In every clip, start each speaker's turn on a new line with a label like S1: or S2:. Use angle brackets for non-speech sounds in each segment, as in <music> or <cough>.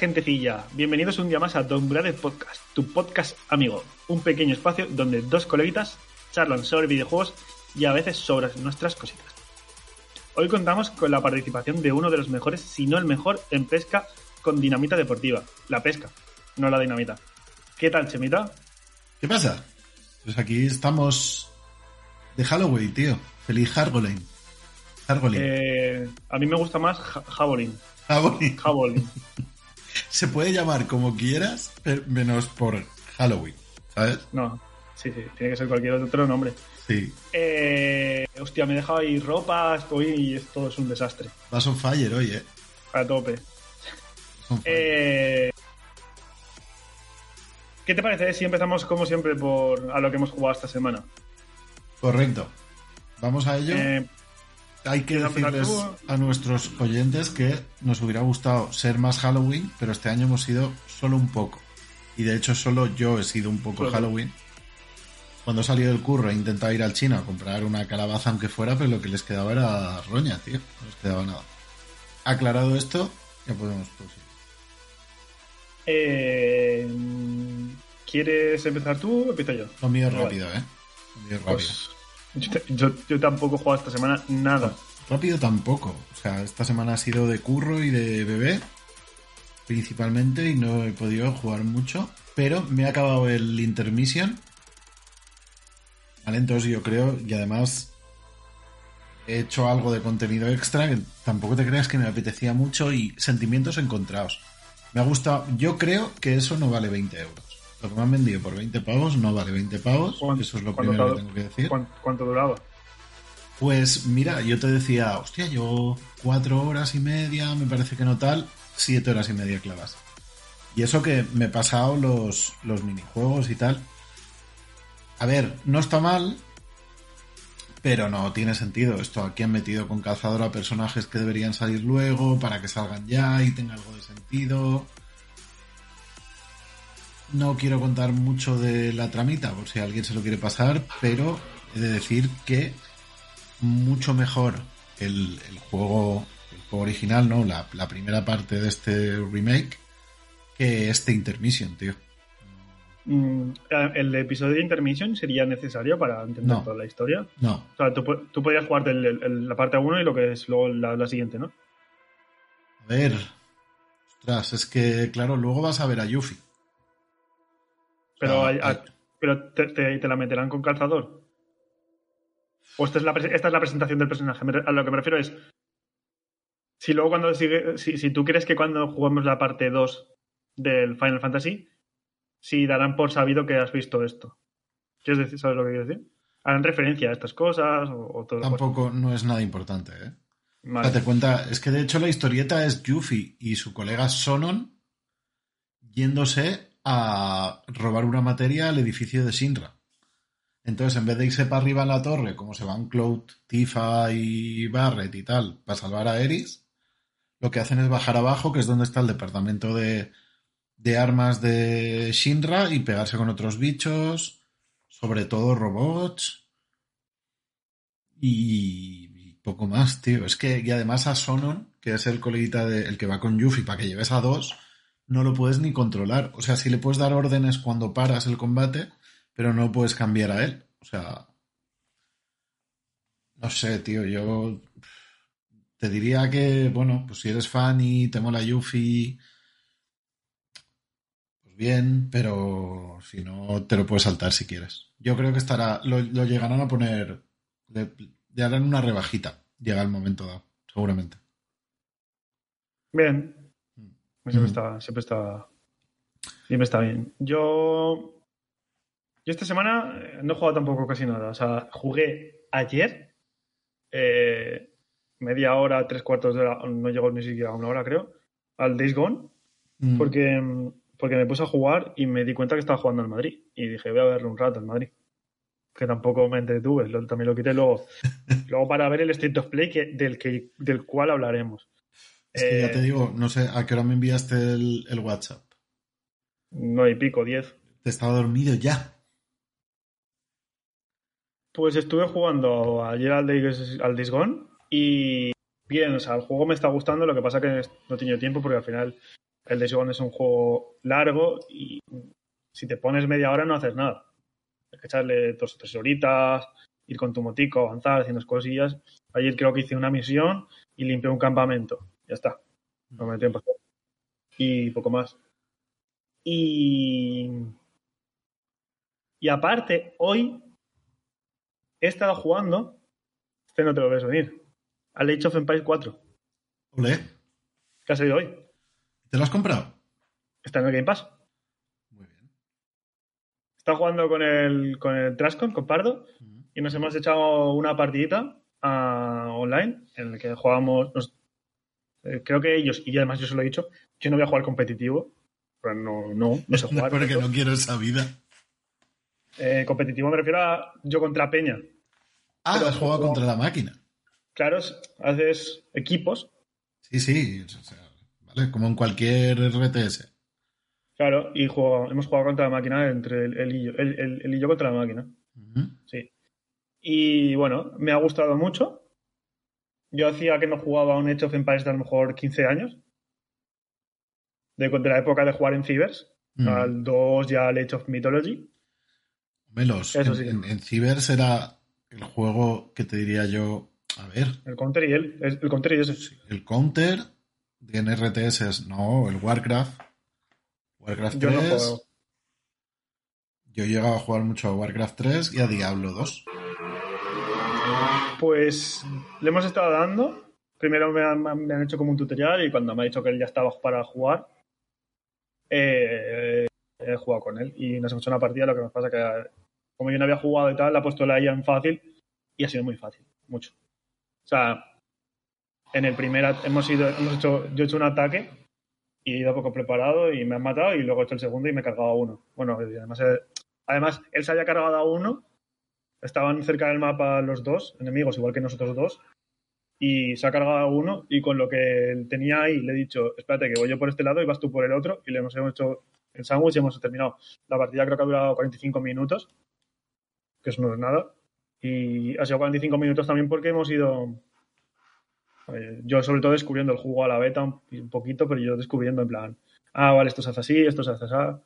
S1: Gentecilla, bienvenidos un día más a Don Brother Podcast, tu podcast amigo, un pequeño espacio donde dos coleguitas charlan sobre videojuegos y a veces sobre nuestras cositas. Hoy contamos con la participación de uno de los mejores, si no el mejor, en pesca con dinamita deportiva, la pesca, no la dinamita. ¿Qué tal, Chemita?
S2: ¿Qué pasa? Pues aquí estamos de Halloween, tío. Feliz Hargolin. Hargolin.
S1: Eh, a mí me gusta más Ja-. Javelin. <laughs>
S2: Se puede llamar como quieras, pero menos por Halloween, ¿sabes?
S1: No, sí, sí, tiene que ser cualquier otro nombre.
S2: Sí.
S1: Eh, hostia, me he dejado ahí ropa, estoy y esto es un desastre.
S2: Vas on fire hoy, ¿eh?
S1: A tope. Eh, ¿Qué te parece si empezamos como siempre por a lo que hemos jugado esta semana?
S2: Correcto. Vamos a ello.
S1: Eh,
S2: Hay que
S1: ¿quieres empezar
S2: decirles a nuestros oyentes que nos hubiera gustado ser más Halloween, pero este año hemos sido solo un poco. Y de hecho solo yo he sido un poco
S1: Claro.
S2: Halloween. Cuando he salido del curro he intentado ir al chino a comprar una calabaza aunque fuera, pero lo que les quedaba era roña, tío. No les quedaba nada. Aclarado esto, ya podemos proseguir.
S1: eh, ¿Quieres empezar tú o empiezo yo?
S2: Lo mío es
S1: Vale.
S2: rápido, ¿eh? Lo mío es rápido.
S1: Pues, yo, tampoco he jugado esta semana nada.
S2: Rápido tampoco. O sea, esta semana ha sido de curro y de bebé, principalmente, y no he podido jugar mucho. Pero me ha acabado el intermission. Vale, entonces yo creo, y además he hecho algo de contenido extra, que tampoco te creas que me apetecía mucho y sentimientos encontrados. Me ha gustado, yo creo que eso no vale 20 euros. Lo que me han vendido por 20 pavos no vale 20 pavos,
S1: ¿Cuán-
S2: eso es lo primero que tengo que decir.
S1: ¿Cuán- ¿Cuánto duraba?
S2: Pues mira, yo te decía, hostia, yo cuatro horas y media, me parece que no tal, siete horas y media clavas. Y eso que me he pasado los, los minijuegos y tal. A ver, no está mal, pero no tiene sentido. Esto aquí han metido con calzador a personajes que deberían salir luego para que salgan ya y tenga algo de sentido. No quiero contar mucho de la tramita por si alguien se lo quiere pasar, pero he de decir que mucho mejor el, el juego el juego original, ¿no? La, la primera parte de este remake que este intermission, tío.
S1: Mm, ¿El episodio de Intermission sería necesario para entender
S2: No.
S1: toda la historia?
S2: No,
S1: O sea, tú, tú podrías el- el- la parte 1 y lo que es luego la, la siguiente, ¿no?
S2: a ver. Ostras, es que, claro, luego vas a ver a Yuffie.
S1: Pero,
S2: Ah,
S1: ah, pero te, te- te la meterán con calzador. O esta es la, esta es la presentación del personaje. A lo que me refiero es. Si luego cuando sigue. Si, si tú crees que cuando juguemos la parte 2 del Final Fantasy, si darán por sabido que has visto esto. ¿Quieres decir, sabes lo que quiero decir? ¿Harán referencia a estas cosas o, o todo?
S2: Tampoco no es nada importante, ¿eh?
S1: Vale.
S2: Date cuenta, es que de hecho la historieta es Yuffie y su colega Sonon yéndose a robar una materia al edificio de Shinra. Entonces, en vez de irse para arriba en la torre, como se van Cloud, Tifa y Barret y tal, para salvar a Eris, lo que hacen es bajar abajo, que es donde está el departamento de, de armas de Shinra, y pegarse con otros bichos, sobre todo robots. Y, y poco más, tío. Es que, y además a Sonon, que es el coleguita de, el que va con Yuffie para que lleves a dos, no lo puedes ni controlar. O sea, sí le puedes dar órdenes cuando paras el combate, pero no puedes cambiar a él. O sea, no sé, tío, yo te diría que, bueno, pues si eres fan y te mola Yuffie, pues bien, pero si no, te lo puedes saltar si quieres. Yo creo que estará, lo, llegarán a poner, le, harán una rebajita, llega el momento dado, seguramente.
S1: Bien. Mm. Siempre, está, siempre está, siempre está bien. Yo, yo esta semana eh, no he jugado tampoco casi nada. O sea, jugué ayer. Eh, media hora, tres cuartos de hora, no llegó ni siquiera a una hora, creo, al Days Gone, mm. porque, porque me puse a jugar y me di cuenta que estaba jugando al Madrid. Y dije, voy a verlo un rato al Madrid. Que tampoco me entretuve, también lo quité luego. <laughs> luego para ver el State of Play que, del, que, del cual hablaremos.
S2: Es que ya te eh, digo, no sé, ¿a qué hora me enviaste el, el WhatsApp?
S1: No y pico, diez.
S2: Te estaba dormido ya.
S1: Pues estuve jugando ayer al Days, al Days Gone y bien, o sea, el juego me está gustando, lo que pasa que no he tenido tiempo porque al final el Days Gone es un juego largo y si te pones media hora no haces nada. Hay que echarle dos o tres horitas, ir con tu motico, avanzar, haciendo cosillas. Ayer creo que hice una misión y limpié un campamento. Ya está. No me tiempo. Y poco más. Y. Y aparte, hoy he estado jugando. Este no te lo ves venir al Age of Empires 4.
S2: Olé.
S1: ¿Qué ha salido hoy?
S2: ¿Te lo has comprado?
S1: Está en el Game Pass. Muy bien. Está jugando con el, con el Trascon, con Pardo, y nos hemos echado una partidita uh, online en la que jugábamos. Eh, creo que ellos, y además yo se lo he dicho, yo no voy a jugar competitivo. Pero no, no, no sé <laughs> jugar.
S2: Porque no quiero esa vida.
S1: Eh, competitivo me refiero a yo contra Peña.
S2: Ah, has jugado contra la máquina
S1: claro, haces equipos.
S2: Sí, sí, ¿vale? Como en cualquier RTS.
S1: Claro, y hemos jugado contra la máquina entre el, y yo, el, y yo contra la máquina. Sí. Y bueno, me ha gustado mucho. Yo hacía que no jugaba un Age of Empires de a lo mejor 15 años. De, la época de jugar en Cibers. Al 2 ya el Age of Mythology.
S2: Melos, en, en Cibers era el juego que te diría yo a ver.
S1: El counter y él. El counter y ese.
S2: El counter de RTS, no, el Warcraft. Warcraft 3. Yo no juego. Yo he llegado a jugar mucho a Warcraft 3 y a Diablo 2.
S1: Pues le hemos estado dando. Primero me han, hecho como un tutorial y cuando me ha dicho que él ya estaba para jugar, eh, he jugado con él y nos hemos hecho una partida. Lo que me pasa que, como yo no había jugado y tal, le ha puesto la IA en fácil y ha sido muy fácil, mucho. O sea, en el primer hemos ido, hemos hecho, yo he hecho un ataque y he ido poco preparado y me han matado y luego he hecho el segundo y me he cargado a uno. Bueno, además, eh, además él se había cargado a uno, estaban cerca del mapa los dos enemigos, igual que nosotros dos, y se ha cargado uno y con lo que tenía ahí le he dicho, espérate que voy yo por este lado y vas tú por el otro y le hemos hecho el sándwich y hemos terminado. La partida creo que ha durado 45 minutos, que eso no es nada. Y ha sido 45 minutos también porque hemos ido. Eh, yo, sobre todo, descubriendo el juego a la beta un, poquito, pero yo descubriendo en plan. Ah, vale, esto se hace así, esto se hace así.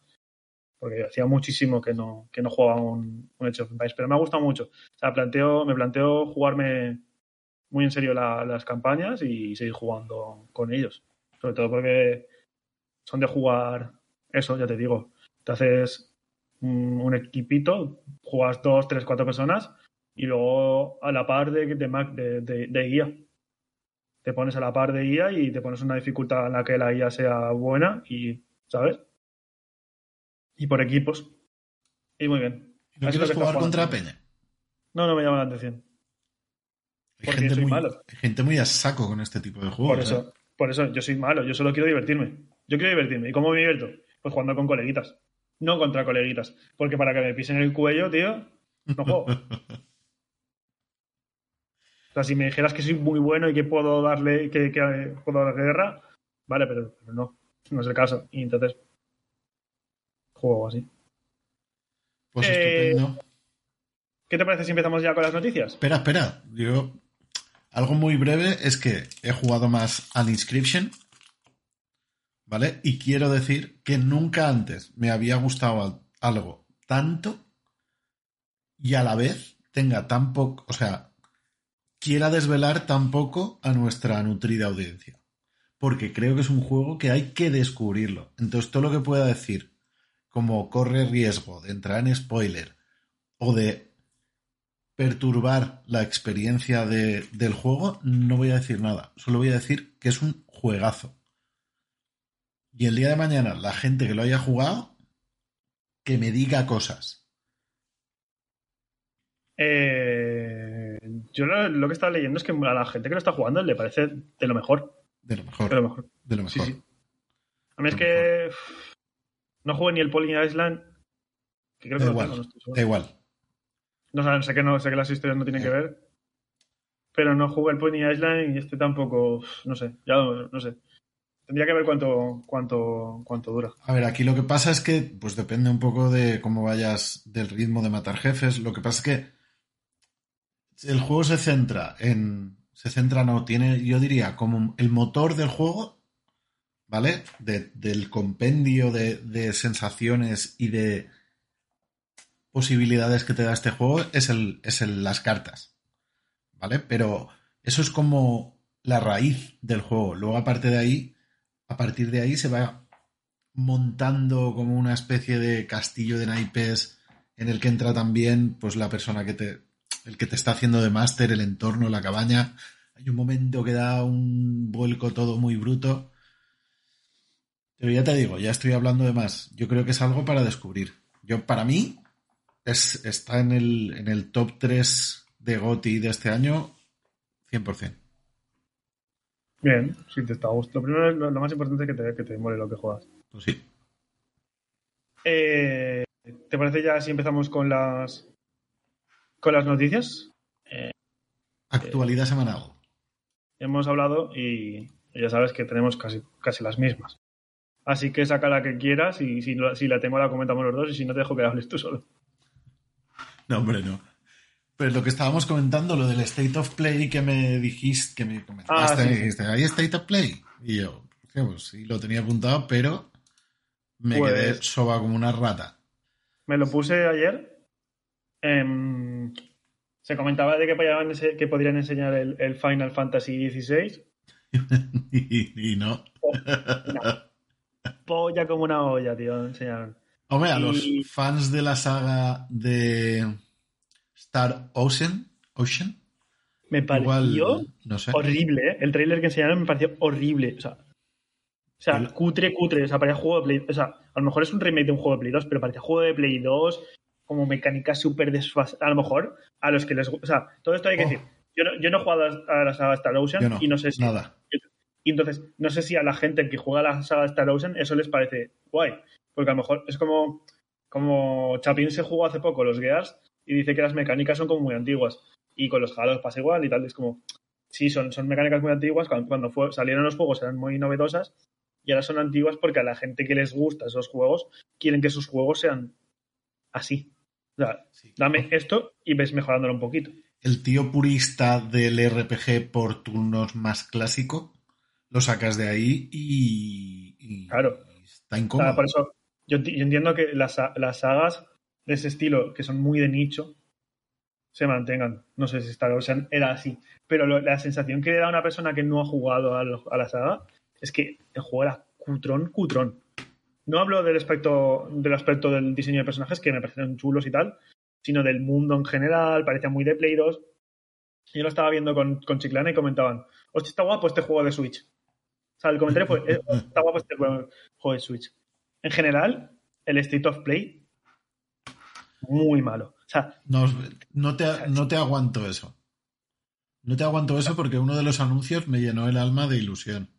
S1: Porque hacía muchísimo que no, que no jugaba un, un Age of Empires. Pero me ha gustado mucho. O sea, planteo, me planteo jugarme muy en serio las campañas y seguir jugando con ellos. Sobre todo porque son de jugar eso, ya te digo. Te haces un, equipito, jugas dos, tres, cuatro personas y luego a la par de, de, de, guía. Te pones a la par de guía y te pones una dificultad en la que la guía sea buena y, ¿sabes? Y por equipos. Y muy bien.
S2: ¿No quieres jugar contra Peña?
S1: No, no me llama la atención.
S2: Hay gente, muy, malo. hay gente muy a saco con este tipo de juegos.
S1: Por eso,
S2: ¿eh?
S1: por eso, yo soy malo, yo solo quiero divertirme. Yo quiero divertirme. ¿Y cómo me divierto? Pues jugando con coleguitas. No contra coleguitas. Porque para que me pisen el cuello, tío, no juego. <laughs> O sea, si me dijeras que soy muy bueno y que puedo darle, que, puedo darle guerra, vale, pero, no, no es el caso. Y entonces juego así.
S2: Pues eh, estupendo.
S1: ¿Qué te parece si empezamos ya con las noticias?
S2: Espera, espera. Yo. Algo muy breve es que he jugado más al Inscription. ¿Vale? Y quiero decir que nunca antes me había gustado algo tanto y a la vez tenga tan poco, o sea, quiera desvelar tan poco a nuestra nutrida audiencia. Porque creo que es un juego que hay que descubrirlo. Entonces, todo lo que pueda decir, como corre riesgo de entrar en spoiler o de perturbar la experiencia del juego, no voy a decir nada. Solo voy a decir que es un juegazo. Y el día de mañana, la gente que lo haya jugado, que me diga cosas.
S1: Eh, yo lo, que estaba leyendo es que a la gente que lo está jugando le parece de lo mejor.
S2: De lo mejor.
S1: De lo mejor.
S2: De lo mejor.
S1: A mí es que no jugué ni el Polling Island. Que creo que
S2: da, igual, da igual.
S1: No, sé que no sé que las historias no tienen que ver. Pero no jugué el Pony Island y este tampoco. No sé, ya no sé. Tendría que ver cuánto, cuánto, cuánto dura.
S2: A ver, aquí lo que pasa es que, pues depende un poco de cómo vayas del ritmo de matar jefes. Lo que pasa es que el juego se centra en. Se centra, no, tiene, yo diría, como el motor del juego, ¿vale? del compendio de, sensaciones y de posibilidades que te da este juego es, el, es el, las cartas. ¿Vale? Pero eso es como la raíz del juego. Luego, aparte de ahí, a partir de ahí se va montando como una especie de castillo de naipes en el que entra también pues la persona que te el que te está haciendo de máster, el entorno, la cabaña. Hay un momento que da un vuelco todo muy bruto. Pero ya te digo, ya estoy hablando de más. Yo creo que es algo para descubrir. Yo, para mí, es, está en el, en el top 3 de GOTI de este año 100%.
S1: Bien, si te está gustando. Lo primero, lo, lo más importante es que te, que te mole lo que juegas.
S2: Pues sí.
S1: Eh, ¿Te parece ya si empezamos con las con las noticias?
S2: Eh, Actualidad semanal.
S1: Hemos hablado y ya sabes que tenemos casi, casi las mismas. Así que saca la que quieras y si, si la tengo la comentamos los dos y si no te dejo que hables tú solo.
S2: No, hombre, no. Pero lo que estábamos comentando, lo del State of Play que me dijiste, que me comentaste,
S1: Ah, sí,
S2: me
S1: sí.
S2: dijiste, ¿hay State of Play? Y yo, "Hostia, pues sí, lo tenía apuntado, pero me
S1: Pues-
S2: quedé soba como una rata.
S1: Me lo puse ayer. Em, se comentaba de que que podrían enseñar el, el Final Fantasy XVI. <laughs>
S2: y, y no.
S1: Polla como una olla, tío. Enseñaron.
S2: Hombre, a los
S1: Y-
S2: fans de la saga de Star Ocean, Ocean
S1: Me pareció
S2: igual, no sé.
S1: horrible, ¿eh? El trailer que enseñaron me pareció horrible. O sea, o sea
S2: El-
S1: cutre, cutre. O sea, parecía juego de Play. O sea, a lo mejor es un remake de un juego de Play 2, pero parecía juego de Play 2, como mecánica súper desfasada. A lo mejor, a los que les gusta. O sea, todo esto hay que
S2: Oh.
S1: decir. Yo no, yo no he jugado a la saga Star Ocean
S2: no,
S1: y no sé si.
S2: nada.
S1: Y entonces, no sé si a la gente que juega la saga Star Ocean eso les parece guay. Porque a lo mejor es como, como Chapin se jugó hace poco los Gears y dice que las mecánicas son como muy antiguas. Y con los Halos pasa igual y tal. Es como, sí, son, son mecánicas muy antiguas. Cuando, cuando fue- salieron los juegos eran muy novedosas y ahora son antiguas porque a la gente que les gusta esos juegos quieren que sus juegos sean así. O sea,
S2: Sí.
S1: dame esto y ves mejorándolo un poquito.
S2: El tío purista del RPG por turnos más clásico, lo sacas de ahí y, y-
S1: Claro.
S2: está incómodo.
S1: por eso yo, enti- yo entiendo que las, las sagas de ese estilo, que son muy de nicho, se mantengan. No sé si Star Ocean era así. Pero lo- la sensación que le da a una persona que no ha jugado a la saga es que el juego era cutrón, cutrón. No hablo del aspecto, del aspecto del diseño de personajes, que me parecen chulos y tal, sino del mundo en general, parecía muy de Play 2. Yo lo estaba viendo con, con Chiclana y comentaban, hostia, está guapo este juego de Switch. Sea, el comentario fue, <laughs> "Eh, está guapo este juego de Switch. En general, el State of Play, muy malo. O sea,
S2: No, no te, no te aguanto eso. No te aguanto eso porque uno de los anuncios me llenó el alma de ilusión.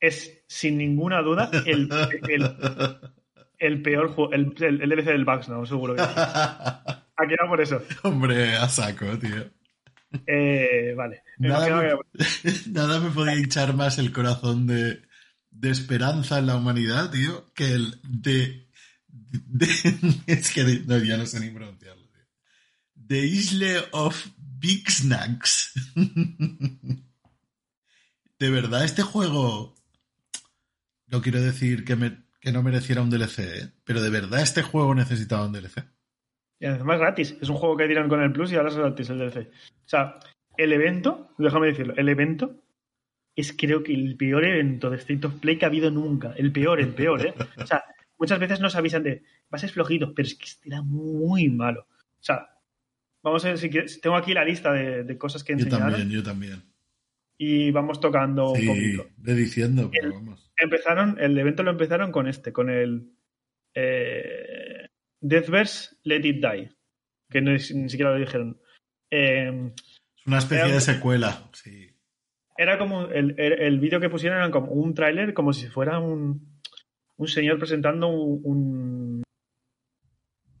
S1: es sin ninguna duda el, el, el peor juego, el, el, el DLC del Bugs, no, seguro que sí. <laughs> Aquí va por eso.
S2: Hombre, a saco, tío.
S1: Eh, vale.
S2: Nada me,
S1: que- <laughs>
S2: nada me podía hinchar más el corazón de, de esperanza en la humanidad, tío, que el de... de- <laughs> es que no, ya no sé ni pronunciarlo, tío. The Isle of Big Snacks. <laughs> de verdad, este juego no quiero decir que, me, que no mereciera un DLC, ¿eh? pero de verdad este juego necesitaba un DLC.
S1: Y además gratis. Es un juego que tiran con el Plus y ahora es gratis el DLC. O sea, el evento, déjame decirlo, el evento es creo que el peor evento de State of Play que ha habido nunca. El peor, el peor, ¿eh? O sea, muchas veces nos avisan de, va a ser flojito, pero es que este era muy malo. O sea, vamos a ver si quieres, tengo aquí la lista de, de cosas que
S2: Yo
S1: enseñaron
S2: también, yo también.
S1: y vamos tocando un
S2: Sí,
S1: poquito.
S2: de diciendo, pero
S1: El-
S2: vamos.
S1: Empezaron, el evento lo empezaron con este, con el eh, Deathverse Let It Die, que no es- ni siquiera lo dijeron. Eh,
S2: Es una especie
S1: Era-
S2: de secuela, sí.
S1: era como el, el, el vídeo que pusieron era como un tráiler como si fuera un, un señor presentando un, un-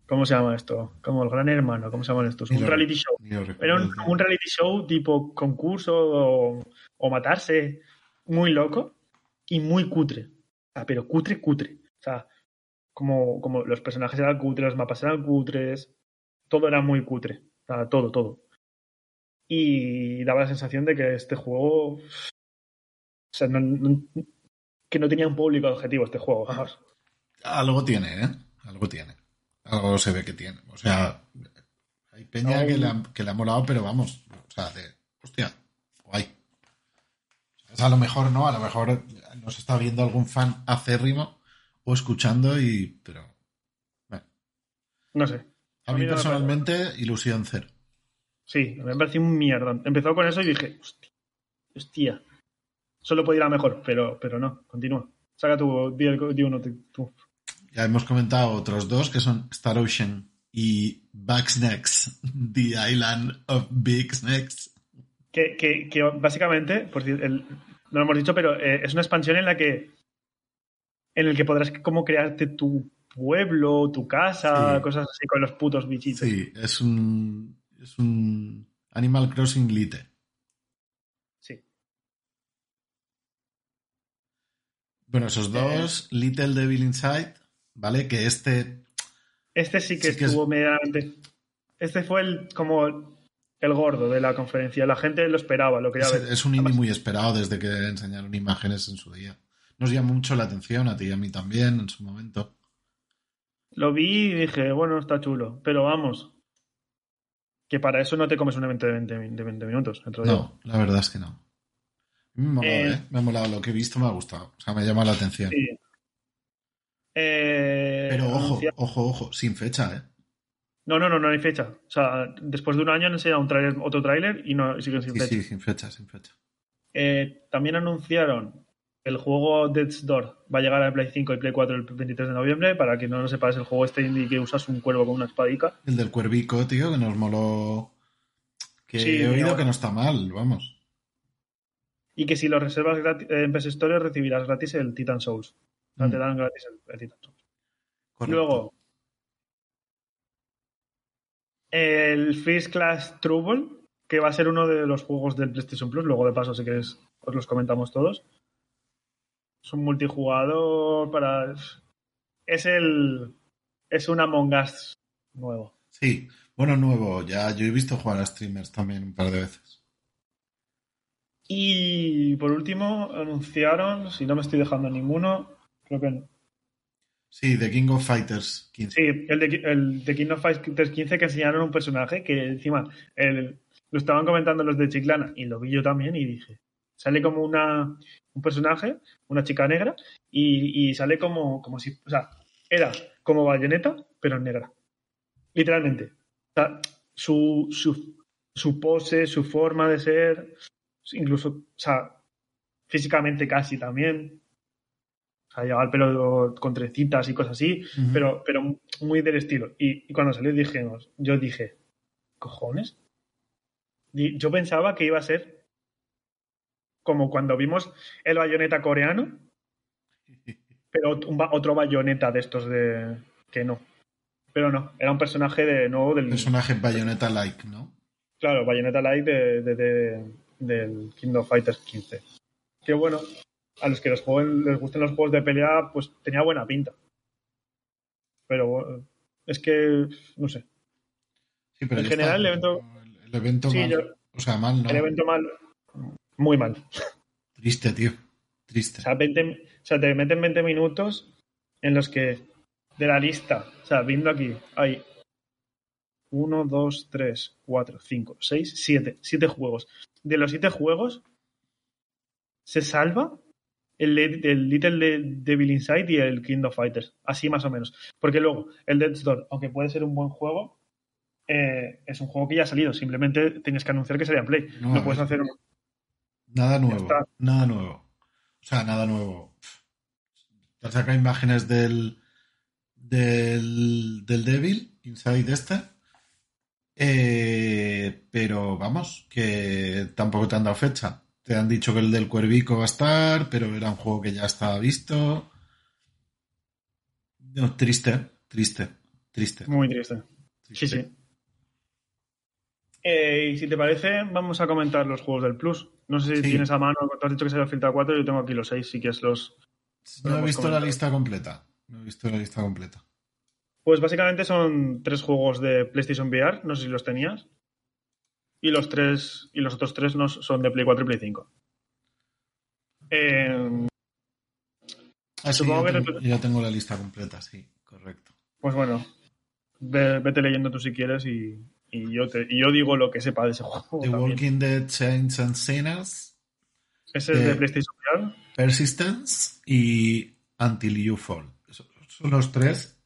S1: ¿cómo se llama esto? como el gran hermano ¿cómo se llaman estos? Un
S2: lo-
S1: reality show era un, reality show tipo concurso o, o matarse muy loco y muy cutre O sea, pero cutre cutre o sea como, como los personajes eran cutres los mapas eran cutres todo era muy cutre o sea, todo todo y daba la sensación de que este juego o sea, no- no- que no tenía un público objetivo este juego vamos.
S2: Algo tiene, ¿eh? Algo tiene. Algo se ve que tiene. O sea, hay peña
S1: No.
S2: que, le ha, que le ha molado, pero vamos. O sea, de. Hostia, guay. O sea, a lo mejor no, a lo mejor nos está viendo algún fan acérrimo o escuchando y. Pero. bueno.
S1: no sé
S2: A
S1: A
S2: mí
S1: mí no me
S2: personalmente, ilusión cero.
S1: Sí, me pareció un mierdón. Empezó con eso y dije, hostia, hostia. Solo podía ir a mejor, pero, pero no, continúa. Saca tu, di, uno tú.
S2: Ya hemos comentado otros dos que son Star Ocean y Bugsnax, <laughs> The Island of Big Snacks.
S1: Que, que, que básicamente, por el- no lo hemos dicho, pero eh, es una expansión en la que en el que podrás como crearte tu pueblo, tu casa,
S2: Sí.
S1: cosas así con los putos bichitos.
S2: Sí, es un, es un Animal Crossing Lite.
S1: Sí.
S2: Bueno, esos dos, Little Devil Inside, ¿vale? Que este,
S1: Este sí que
S2: Sí que es-
S1: estuvo medianamente. Este fue el como el gordo de la conferencia. La gente lo esperaba, lo quería
S2: es,
S1: ver.
S2: es un indie muy esperado desde que enseñaron imágenes en su día. Nos llamó mucho la atención, a ti y a mí también, en su momento.
S1: Lo vi y dije, bueno, está chulo. Pero vamos, que para eso no te comes un evento de 20, min- de 20 minutos.
S2: No, la verdad es que no. Me ha molado,
S1: Eh,
S2: ¿eh? Me ha molado lo que he visto, me ha gustado. O sea, me llama la atención.
S1: Sí. Eh,
S2: Pero ojo, ojo, ojo, sin fecha, ¿eh?
S1: No, no, no, no hay fecha. O sea, después de un año han enseñado un tráiler, otro tráiler y no y siguen sin
S2: Sí,
S1: fecha.
S2: sí, sin fecha, sin fecha.
S1: Eh, también anunciaron el juego Death's Door. Va a llegar a Play 5 y Play 4 el 23 de noviembre. Para quien no lo sepa, es el juego este indie que usas un cuervo con una espadica.
S2: El del cuervico, tío, que nos moló. Que
S1: Sí,
S2: he oído que no está mal, vamos.
S1: Y que si lo reservas gratis, eh, en PS Store recibirás gratis el Titan Souls. O sea,
S2: Mm.
S1: te dan gratis el, el Titan Souls.
S2: Correcto.
S1: Luego, el First Class Trouble, que va a ser uno de los juegos del PlayStation Plus. Luego, de paso, si queréis, os los comentamos todos. Es un multijugador para. Es el. Es un Among Us nuevo.
S2: Sí, bueno, nuevo, ya yo he visto jugar a streamers también un par de veces.
S1: Y por último, anunciaron, si no me estoy dejando ninguno, creo que no.
S2: Sí, The King of Fighters 15.
S1: Sí, el de, el de King of Fighters 15 que enseñaron un personaje que encima el- lo estaban comentando los de Chiclana y lo vi yo también y dije, sale como una un personaje, una chica negra y, y sale como, como si, o sea, era como bayoneta pero negra. Literalmente. O sea, su, su, su pose, su forma de ser, incluso, o sea, físicamente casi también. O sea, llevaba el pelo con trencitas y cosas así pero, pero muy del estilo. Y, y cuando salió dijimos, yo dije, ¿cojones? Yo pensaba que iba a ser como cuando vimos el bayoneta coreano, <laughs> pero otro bayoneta de estos de que no. Pero no, era un personaje de nuevo del
S2: Personaje Bayonetta-like, ¿no?
S1: claro, bayoneta light de, de- de- del Kingdom Fighters 15. Que bueno, a los que les, jueguen, les gusten los juegos de pelea, pues tenía buena pinta. Pero es que no sé.
S2: Sí, pero
S1: En general,
S2: está.
S1: el evento-
S2: El, el evento
S1: Sí,
S2: mal.
S1: yo-
S2: O sea, mal, ¿no?
S1: El evento mal, muy mal.
S2: Triste, tío. Triste.
S1: O sea, 20 o sea, te meten 20 minutos en los que de la lista, o sea, viendo aquí, hay 1, 2, 3, 4, 5, 6, 7, 7 juegos. De los 7 juegos, se salva el, el Little Devil Inside y el Kingdom Fighters, así más o menos. Porque luego, el Death's Door, aunque puede ser un buen juego, eh, es un juego que ya ha salido. Simplemente tienes que anunciar que salía en Play. No,
S2: No,
S1: puedes
S2: es-
S1: hacer un...
S2: Nada nuevo. Nada nuevo. O sea, nada nuevo. Te saca imágenes del, del, del Devil, Inside este. Eh, pero vamos, que tampoco te han dado fecha. Te han dicho que el del Cuervico va a estar, pero era un juego que ya estaba visto. No, triste, triste, triste.
S1: Muy triste. Sí,
S2: triste.
S1: sí. Eh, y si te parece, vamos a comentar los juegos del Plus. No sé si
S2: Sí.
S1: tienes a mano, tú has dicho que se filtra 4, yo tengo aquí los 6, si quieres los...
S2: No he visto la lista completa. No he visto la lista completa.
S1: Pues básicamente son tres juegos de PlayStation VR, no sé si los tenías. Y los tres, y los otros tres no son de Play 4 y Play 5. Eh,
S2: Ah, sí,
S1: Supongo que
S2: tengo,
S1: te-
S2: ya tengo la lista completa, sí, correcto.
S1: pues bueno, ve- vete leyendo tú si quieres y, y yo, te, y yo digo lo que sepa de ese juego.
S2: The
S1: también.
S2: Walking Dead Saints and Sinners,
S1: Ese es de
S2: eh,
S1: PlayStation VR.
S2: Persistence y Until You Fall. Son los tres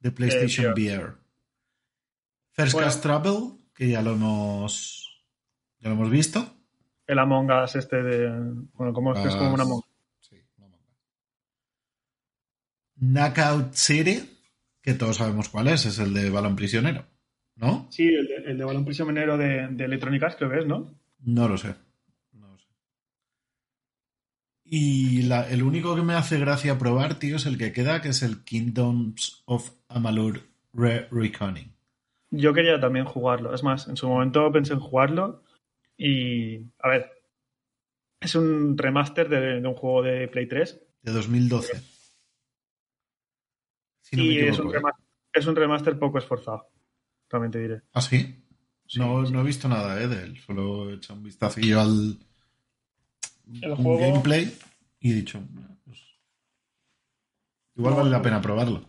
S2: de PlayStation
S1: VR.
S2: VR. First
S1: Bueno.
S2: Class Travel, que ya lo hemos ya lo hemos visto.
S1: El Among Us este de... Bueno, como es que es como un Among Us.
S2: Sí, un Among Us. Knockout City, que todos sabemos cuál es, es el de balón prisionero, ¿no?
S1: Sí, el de, el de balón prisionero de, de Electronic Arts creo que es, ¿no?
S2: No lo sé. No lo sé. Y la- el único que me hace gracia probar, tío, es el que queda, que es el Kingdoms of Amalur Re Reckoning.
S1: Yo quería también jugarlo. Es más, en su momento pensé en jugarlo y... A ver, es un remaster de, de un juego de Play 3
S2: De 2012. Si no
S1: y es un.
S2: ¿eh?
S1: remaster, es un remaster poco esforzado, también te diré.
S2: ¿Ah, sí?
S1: Sí,
S2: no,
S1: sí.
S2: no he visto nada eh, de él. Solo he echado un vistacillo al
S1: El
S2: un
S1: juego-
S2: gameplay y he dicho, "Bueno, pues, igual
S1: No,
S2: vale la pena probarlo.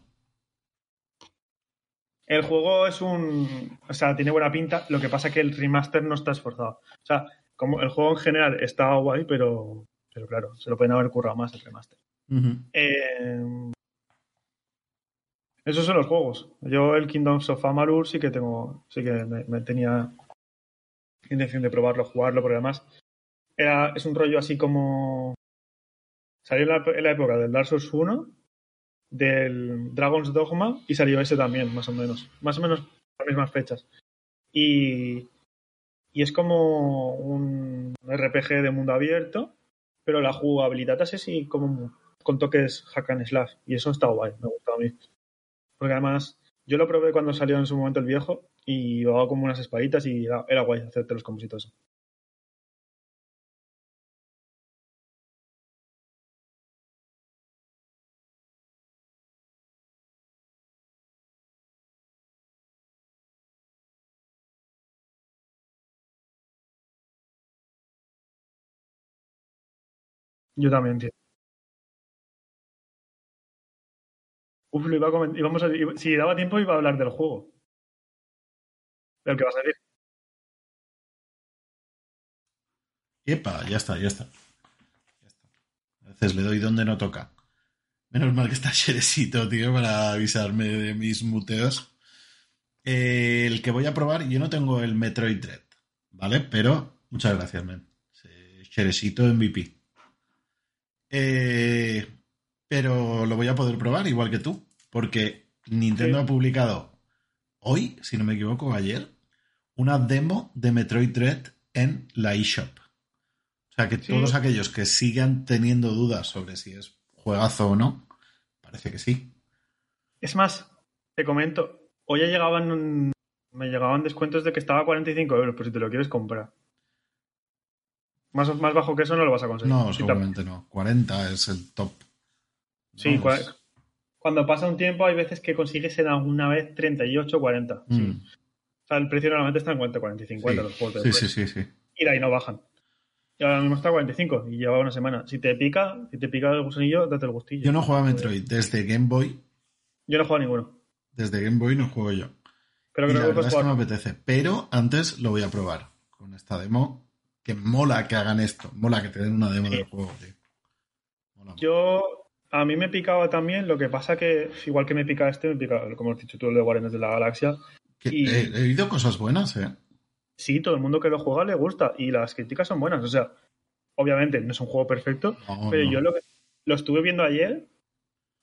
S1: El juego es un... O sea, tiene buena pinta, lo que pasa que el remaster no está esforzado. O sea, como el juego en general está guay, pero, pero claro, se lo pueden haber currado más el remaster. Eh, esos son los juegos. Yo el Kingdoms of Amalur sí que tengo, sí que me, tenía intención de probarlo, jugarlo, porque además era, es un rollo así como salió en la, en la época del Dark Souls 1, del Dragon's Dogma y salió ese también, más o menos, más o menos las mismas fechas. Y, y es como un RPG de mundo abierto, pero la jugabilidad es así como con toques hack and slash. Y eso está guay, me gusta a mí. Porque además, yo lo probé cuando salió en su momento el viejo y llevaba como unas espaditas y era, era guay hacerte los eso. Yo también, tío. Uf, lo iba a coment- íbamos a- si daba tiempo iba a hablar del juego. Del que va a salir.
S2: Epa, ya está, ya está. Ya está. A veces le doy donde no toca. Menos mal que está Sheresito, tío, para avisarme de mis muteos. El que voy a probar, yo no tengo el Metroid Dread, ¿vale? Pero, muchas gracias, men. Sheresito MVP. Eh, pero lo voy a poder probar igual que tú, porque Nintendo
S1: Sí.
S2: ha publicado hoy, si no me equivoco, ayer, una demo de Metroid Dread en la eShop. O sea que
S1: Sí.
S2: todos aquellos que sigan teniendo dudas sobre si es juegazo o no, parece que sí.
S1: Es más, te comento, hoy ya llegaban, me llegaban descuentos de que estaba a 45 euros, por si te lo quieres comprar. Más, más bajo que eso no lo vas a conseguir.
S2: No, seguramente no. 40 es el top.
S1: Sí, cuando pasa un tiempo hay veces que consigues en alguna vez 38 40. sí.
S2: Mm.
S1: O sea, el precio normalmente está en 40, 40 y 50 los juegos de
S2: Sí, sí, sí, sí.
S1: Y de ahí no bajan. Y ahora mismo está a 45 y lleva una semana. Si te pica, si te pica el gusanillo, date el gustillo.
S2: Yo no juego a Metroid desde Game Boy.
S1: Yo no juego a ninguno.
S2: Desde Game Boy no juego yo.
S1: Pero
S2: y
S1: creo
S2: la
S1: que
S2: verdad es que me apetece. Pero antes lo voy a probar con esta demo. Que mola que hagan esto. Mola que te den una demo
S1: Sí.
S2: del juego, tío. Mola.
S1: Yo, a mí me picaba también, lo que pasa que, igual que me pica este, me pica, como has dicho tú, el de Guardianes de la Galaxia.
S2: Que-
S1: y-
S2: he, oído cosas buenas, ¿eh?
S1: Sí, todo el mundo que lo juega le gusta y las críticas son buenas. O sea, obviamente no es un juego perfecto,
S2: No,
S1: pero
S2: no.
S1: yo lo, que- lo estuve viendo ayer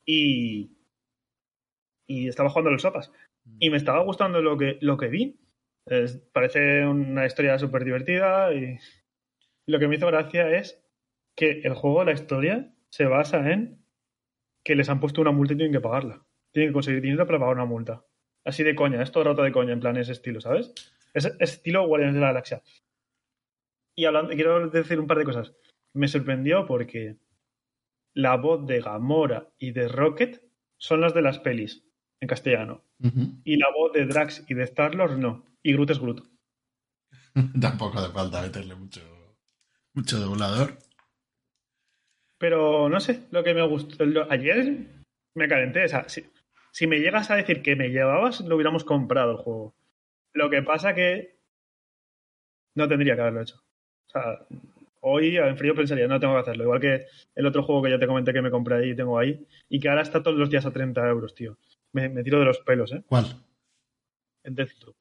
S1: y, y estaba jugando a los sopas. Y me estaba gustando lo que, lo que vi. Es- parece una historia súper divertida y lo que me hizo gracia es que el juego, la historia, se basa en que les han puesto una multa y tienen que pagarla. Tienen que conseguir dinero para pagar una multa. Así de coña, es todo rato de coña, en plan ese estilo, ¿sabes? Es, es estilo Guardianes de la Galaxia. Y hablando, quiero decir un par de cosas. Me sorprendió porque la voz de Gamora y de Rocket son las de las pelis en castellano. Y la voz de Drax y de Star-Lord no. Y Groot es Groot. <laughs>
S2: Tampoco hace falta meterle mucho, mucho doblador.
S1: Pero no sé, lo que me gustó. lo- ayer me calenté. O sea, si, si me llegas a decir que me llevabas, lo hubiéramos comprado el juego. Lo que pasa que no tendría que haberlo hecho. O sea, hoy en frío pensaría, no tengo que hacerlo. Igual que el otro juego que ya te comenté que me compré ahí y tengo ahí. Y que ahora está todos los días a 30 euros, tío. Me, me tiro de los pelos, ¿eh?
S2: ¿Cuál?
S1: El Deathloop.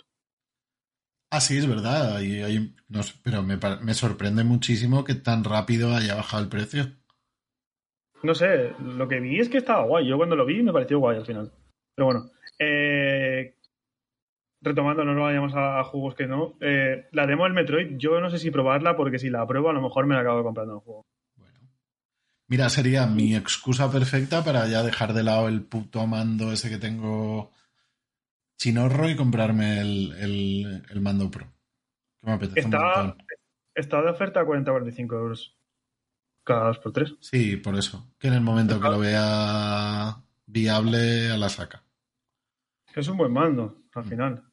S2: Ah, sí, es verdad. Y hay- no pero me, me sorprende muchísimo que tan rápido haya bajado el precio.
S1: No sé, lo que vi es que estaba guay. Yo cuando lo vi me pareció guay al final. Pero bueno, eh, retomando, no nos vayamos a, a juegos que no. eh, la demo del Metroid, yo no sé si probarla porque si la apruebo a lo mejor me la acabo comprando el juego.
S2: Bueno. Mira, sería mi excusa perfecta para ya dejar de lado el puto mando ese que tengo chinorro y comprarme el, el- el mando pro. Que me apetece
S1: Está, está de oferta a 40-45 euros cada 2x3.
S2: Sí, por eso. Que en el momento que lo vea viable, a la saca.
S1: Es un buen mando, al final.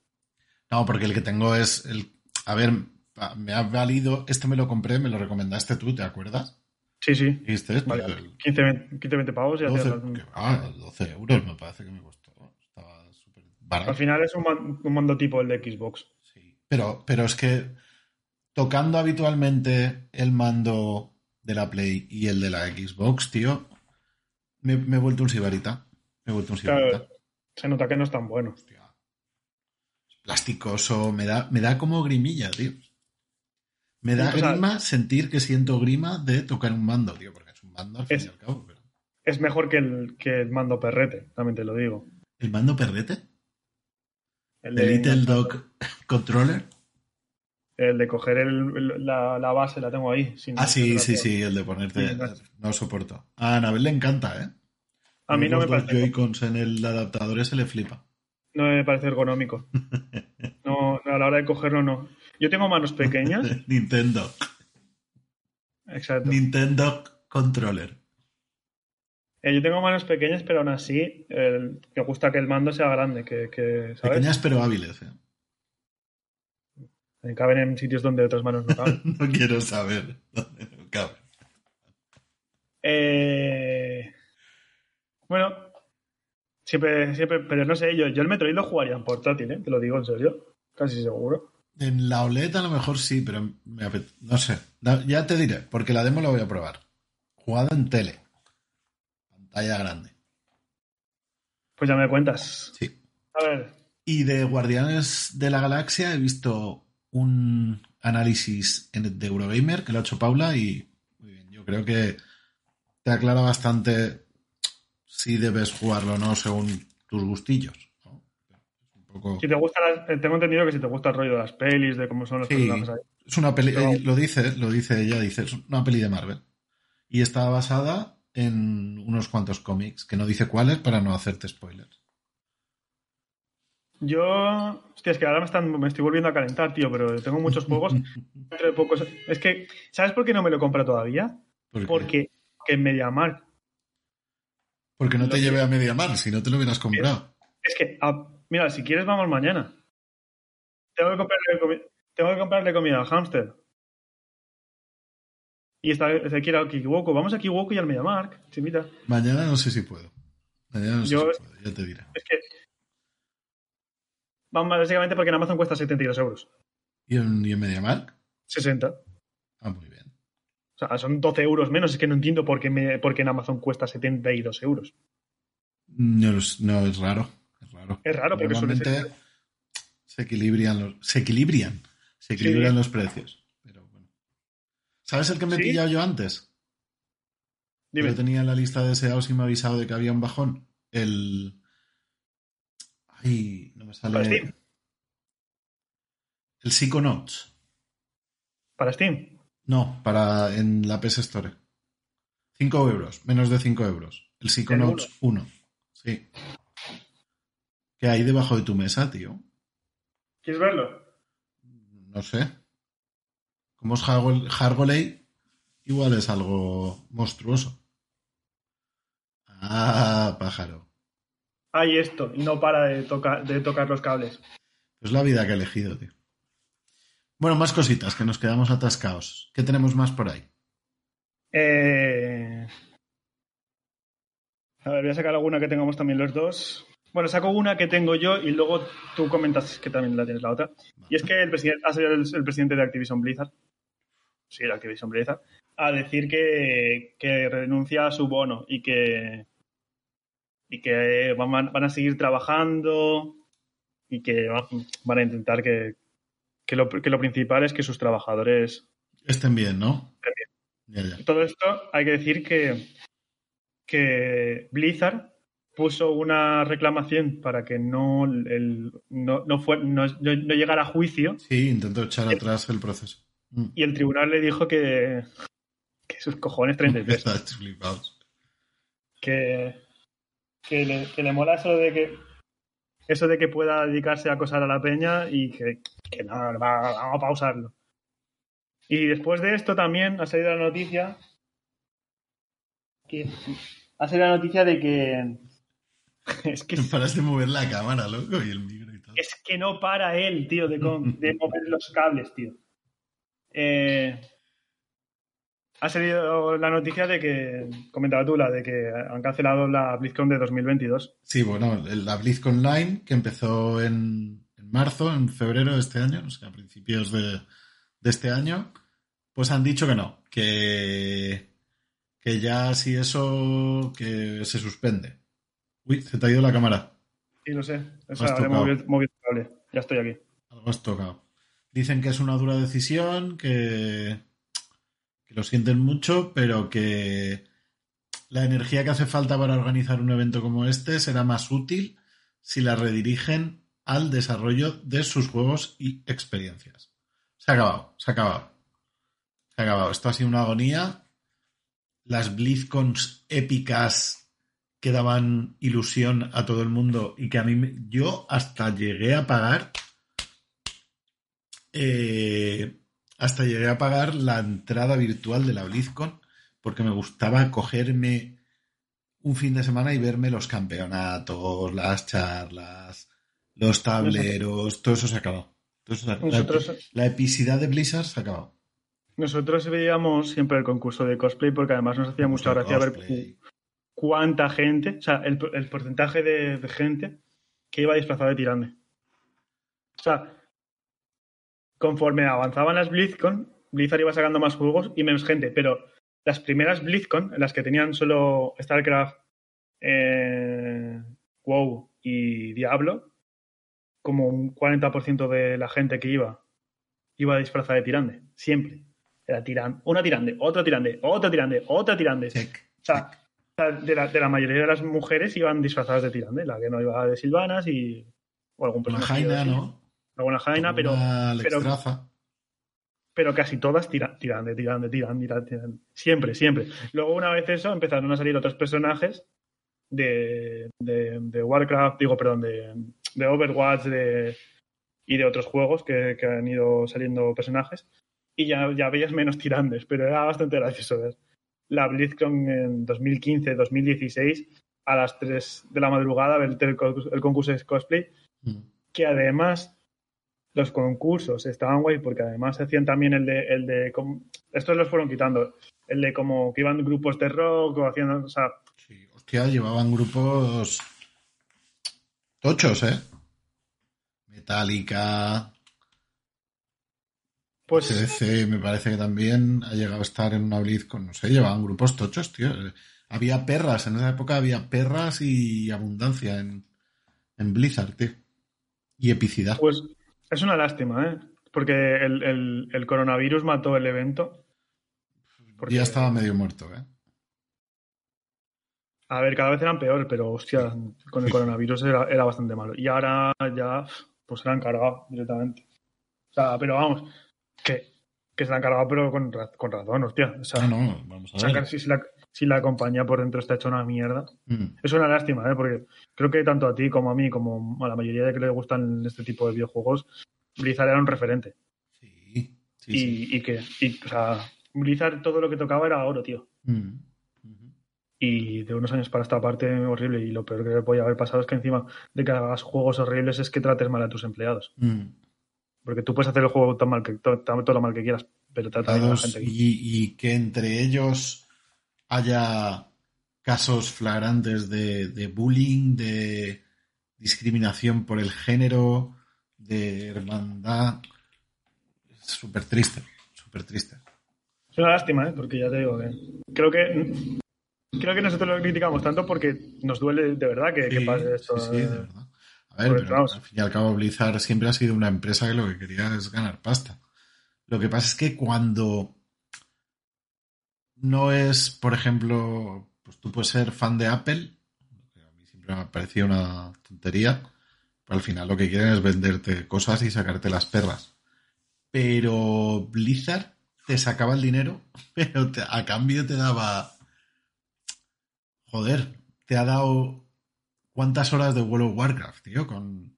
S2: No, porque el que tengo es el. A ver, me ha valido. Este me lo compré, me lo recomendaste tú, ¿te acuerdas?
S1: Sí, sí.
S2: Dijiste esto.
S1: Vale,
S2: el
S1: 15-20 pavos y
S2: 12,
S1: hacías las-
S2: que va, 12 euros me parece que me costó. Estaba súper barato.
S1: Al final es un, man- un mando tipo el de Xbox.
S2: Sí. Pero, pero es que tocando habitualmente el mando de la Play y el de la Xbox, tío, me, me he vuelto un sibarita. Me he vuelto un sibarita.
S1: Claro, se nota que no es tan bueno.
S2: Hostia. Es plasticoso, me da, me da como grimilla, tío. Me da grima sentir que siento grima de tocar un mando, tío, porque es un mando al fin
S1: Es-
S2: y al cabo. Pero...
S1: Es mejor que el, que el mando perrete, también te lo digo.
S2: ¿El mando perrete?
S1: El
S2: ¿El Little Dog Controller?
S1: El de coger el- el- la, la base, la tengo ahí. sin-
S2: Ah, sí, sí, sí, el de ponerte.
S1: Sí, no.
S2: Soporto. A Anabel le encanta, ¿eh?
S1: A mí no me parece,
S2: Joy-Cons en el adaptador ese le flipa.
S1: no me parece ergonómico. <laughs> No, a la hora de cogerlo no. Yo tengo manos pequeñas. <laughs>
S2: Nintendo.
S1: Exacto.
S2: Nintendo Controller.
S1: Eh, yo tengo manos pequeñas, pero aún así me gusta que el mando sea grande, que, que, ¿sabes?
S2: Pequeñas pero hábiles, ¿eh?
S1: Que Caben en sitios donde otras manos no caben. <laughs>
S2: No quiero saber dónde no cabe.
S1: Eh, Bueno, siempre, siempre, pero no sé, yo, yo el Metroid lo jugaría en portátil, ¿eh? te lo digo en serio, casi seguro.
S2: En la OLED a lo mejor sí, pero me apet- no sé. Ya te diré, porque la demo la voy a probar. Jugado en tele. Pantalla grande.
S1: Pues ya me cuentas.
S2: Sí.
S1: A ver,
S2: Y de Guardianes de la Galaxia he visto un análisis de Eurogamer que lo ha hecho Paula y muy bien, yo creo que te aclara bastante si debes jugarlo o no según tus gustillos. ¿no? Es un poco...
S1: si te gusta, las- eh, tengo entendido que si te gusta el rollo de las pelis, de cómo son los
S2: Sí.
S1: ahí.
S2: Es una peli,
S1: Pero-
S2: eh, lo dice, lo dice ella, dice, es una peli de Marvel. Y está basada en unos cuantos cómics, que no dice cuáles para no hacerte spoilers.
S1: Yo, hostia, es que ahora me, están, me estoy volviendo a calentar, tío, pero tengo muchos juegos. <laughs> Pocos. Es que, ¿sabes por qué no me lo compro todavía?
S2: Porque,
S1: Porque que en MediaMarkt
S2: porque no
S1: lo
S2: te
S1: que-
S2: lleve a media mar, si no te lo hubieras comprado.
S1: Es que, ah, mira, si quieres vamos mañana. Tengo que comprarle, tengo que comprarle comida al hámster. Y está Ezequiel a Kiwoko. Vamos a Kiwoko y al MediaMark, chimita.
S2: Mañana no sé si puedo. Mañana no sé
S1: Yo-
S2: si puedo, ya te diré.
S1: Es que. Vamos, básicamente porque en Amazon cuesta 72 euros.
S2: ¿Y en, y en MediaMark?
S1: 60.
S2: Ah, muy bien.
S1: O sea, son 12 euros menos. Es que no entiendo por qué, me- por qué en Amazon cuesta 72 euros.
S2: No, es- no, es raro. Es raro.
S1: Es raro porque
S2: Normalmente
S1: ser-
S2: se equilibran los, se equilibran. Se equilibran
S1: Sí.
S2: los precios. Pero bueno. ¿Sabes el que me he pillado yo antes?
S1: Dime.
S2: Yo tenía en la lista de deseados y me ha avisado de que había un bajón. El. Ay,
S1: Para. Steam.
S2: El Psychonauts.
S1: Para Steam.
S2: No, para en la PS Store. 5 euros, menos de 5 euros. El Psychonauts 1. Sí. ¿Qué hay debajo de tu mesa, tío?
S1: ¿Quieres verlo?
S2: No sé. Como es Hargol- Hargoley, igual es algo monstruoso. Ah, pájaro.
S1: Hay esto. Y no para de, tocar de tocar los cables.
S2: Es la vida que he elegido, tío. Bueno, más cositas, que nos quedamos atascados. ¿Qué tenemos más por ahí?
S1: Eh... A ver, voy a sacar alguna que tengamos también los dos. Bueno, saco una que tengo yo y luego tú comentas que también la tienes la otra. Y es que el presidente, ha salido el, el presidente de Activision Blizzard, sí, de Activision Blizzard, a decir que, que renuncia a su bono y que y que van, van a seguir trabajando y que va- van a intentar que, que, lo, que lo principal es que sus trabajadores
S2: Estén bien, ¿no?
S1: Estén
S2: Ya, ya.
S1: todo esto hay que decir que, que Blizzard puso una reclamación para que no, el, no, no, fue, no, no- llegara a juicio
S2: Sí, intento echar atrás el proceso. Mm.
S1: y el tribunal le dijo que, que sus cojones 33. <laughs>
S2: Estáis flipados.
S1: que, que, le, que le mola eso de que eso de que pueda dedicarse a acosar a la peña y que, que no, va- vamos a pausarlo. Y después de esto también ha salido la noticia que ha salido la noticia de que <laughs> es que
S2: paras de mover la cámara, loco, y el micro y todo.
S1: es que no para él, tío, de, con- de <laughs> mover los cables, tío. Eh, ha salido la noticia de que, comentaba tú, la de que han cancelado la BlizzCon de 2022.
S2: Sí, bueno, la BlizzCon Online, que empezó en, en marzo, en febrero de este año, o sea, a principios de, de este año, pues han dicho que no, que, que ya si eso, que se suspende. Uy, se te ha ido la cámara.
S1: Sí, lo sé. O sea, he movido el cable. Ya estoy aquí.
S2: Algo has tocado. Dicen que es una dura decisión, que, que lo sienten mucho, pero que la energía que hace falta para organizar un evento como este será más útil si la redirigen al desarrollo de sus juegos y experiencias. Se ha acabado, se ha acabado. Se ha acabado. Esto ha sido una agonía. Las BlizzCons épicas que daban ilusión a todo el mundo y que a mí yo hasta llegué a pagar eh, hasta llegué a pagar la entrada virtual de la BlizzCon porque me gustaba cogerme un fin de semana y verme los campeonatos, las charlas, los tableros, todo eso se ha acabado. Todo eso se ha- la,
S1: Nosotros,
S2: la epicidad de Blizzard se ha acabado.
S1: nosotros veíamos siempre el concurso de cosplay porque además nos hacía mucha gracia ver cuánta gente, o sea, el, el porcentaje de, de gente que iba disfrazada de tirande. O sea, conforme avanzaban las BlizzCon, Blizzard iba sacando más juegos y menos gente, pero las primeras BlizzCon, en las que tenían solo StarCraft, eh, WoW y Diablo, como un 40% de la gente que iba, iba disfrazada de tirande, siempre. Era tiran, una tirande, otra tirande, otra tirande, otra tirande.
S2: Check.
S1: O sea, de la, de la mayoría de las mujeres iban disfrazadas de tirande, la que no iba de Silvanas y. O algún personaje
S2: jaina. ¿no?
S1: Alguna jaina, pero, pero, pero casi todas tiran, tirande, tirande, tirande, tirande, tirande. Siempre, siempre. Luego, una vez eso, empezaron a salir otros personajes de, de, de Warcraft, digo, perdón, de, de Overwatch de, y de otros juegos que, que han ido saliendo personajes. Y ya, ya veías menos tirandes, pero era bastante gracioso ver. La BlizzCon en 2015, 2016, a las 3 de la madrugada, ver el, el concurso de cosplay
S2: Mm.
S1: que además los concursos estaban guay porque además hacían también el de, el de estos los fueron quitando, el de como que iban grupos de rock o haciendo, o sea,
S2: Sí, hostia, llevaban grupos tochos, ¿eh? Metallica,
S1: pues
S2: CDC, me parece que también ha llegado a estar en una BlizzCon, no sé, llevaban grupos tochos, tío. Había perras, en esa época había perras y abundancia en, en Blizzard, tío. Y epicidad.
S1: Pues es una lástima, ¿eh? Porque el, el- el coronavirus mató el evento. Porque,
S2: Ya estaba medio muerto, ¿eh?
S1: A ver, cada vez eran peor, pero hostia, con el coronavirus era, era bastante malo. Y ahora ya, pues se la han cargado directamente. O sea, pero vamos, que, que se la han cargado, pero con, ra- con razón, hostia. O sea,
S2: No, no, vamos a ver.
S1: la, si la compañía por dentro está hecha una mierda.
S2: Mm,
S1: Es una lástima, ¿eh? Porque creo que tanto a ti como a mí, como a la mayoría de que le gustan este tipo de videojuegos, Blizzard era un referente.
S2: Sí, sí,
S1: y,
S2: sí.
S1: y que, y, o sea, Blizzard todo lo que tocaba era oro, tío.
S2: Mm.
S1: Y de unos años para esta parte, horrible. Y lo peor que podía haber pasado es que encima de que hagas juegos horribles es que trates mal a tus empleados.
S2: Mm.
S1: Porque tú puedes hacer el juego tan mal que, todo lo mal que quieras, pero trata bien a la gente.
S2: y, y que entre ellos haya casos flagrantes de, de bullying, de discriminación por el género, de hermandad. Es súper triste, súper triste.
S1: Es una lástima, ¿eh? Porque ya te digo que creo que creo que nosotros lo criticamos tanto porque nos duele de verdad que, pase esto.
S2: sí, sí, de
S1: eh.
S2: verdad. A ver, pero al fin y al cabo Blizzard siempre ha sido una empresa que lo que quería es ganar pasta. Lo que pasa es que cuando no es, por ejemplo, pues tú puedes ser fan de Apple, que a mí siempre me ha parecido una tontería, pero al final lo que quieren es venderte cosas y sacarte las perras. Pero Blizzard te sacaba el dinero, <laughs> pero a cambio te daba... Joder, te ha dado cuántas horas de of Warcraft, tío, con...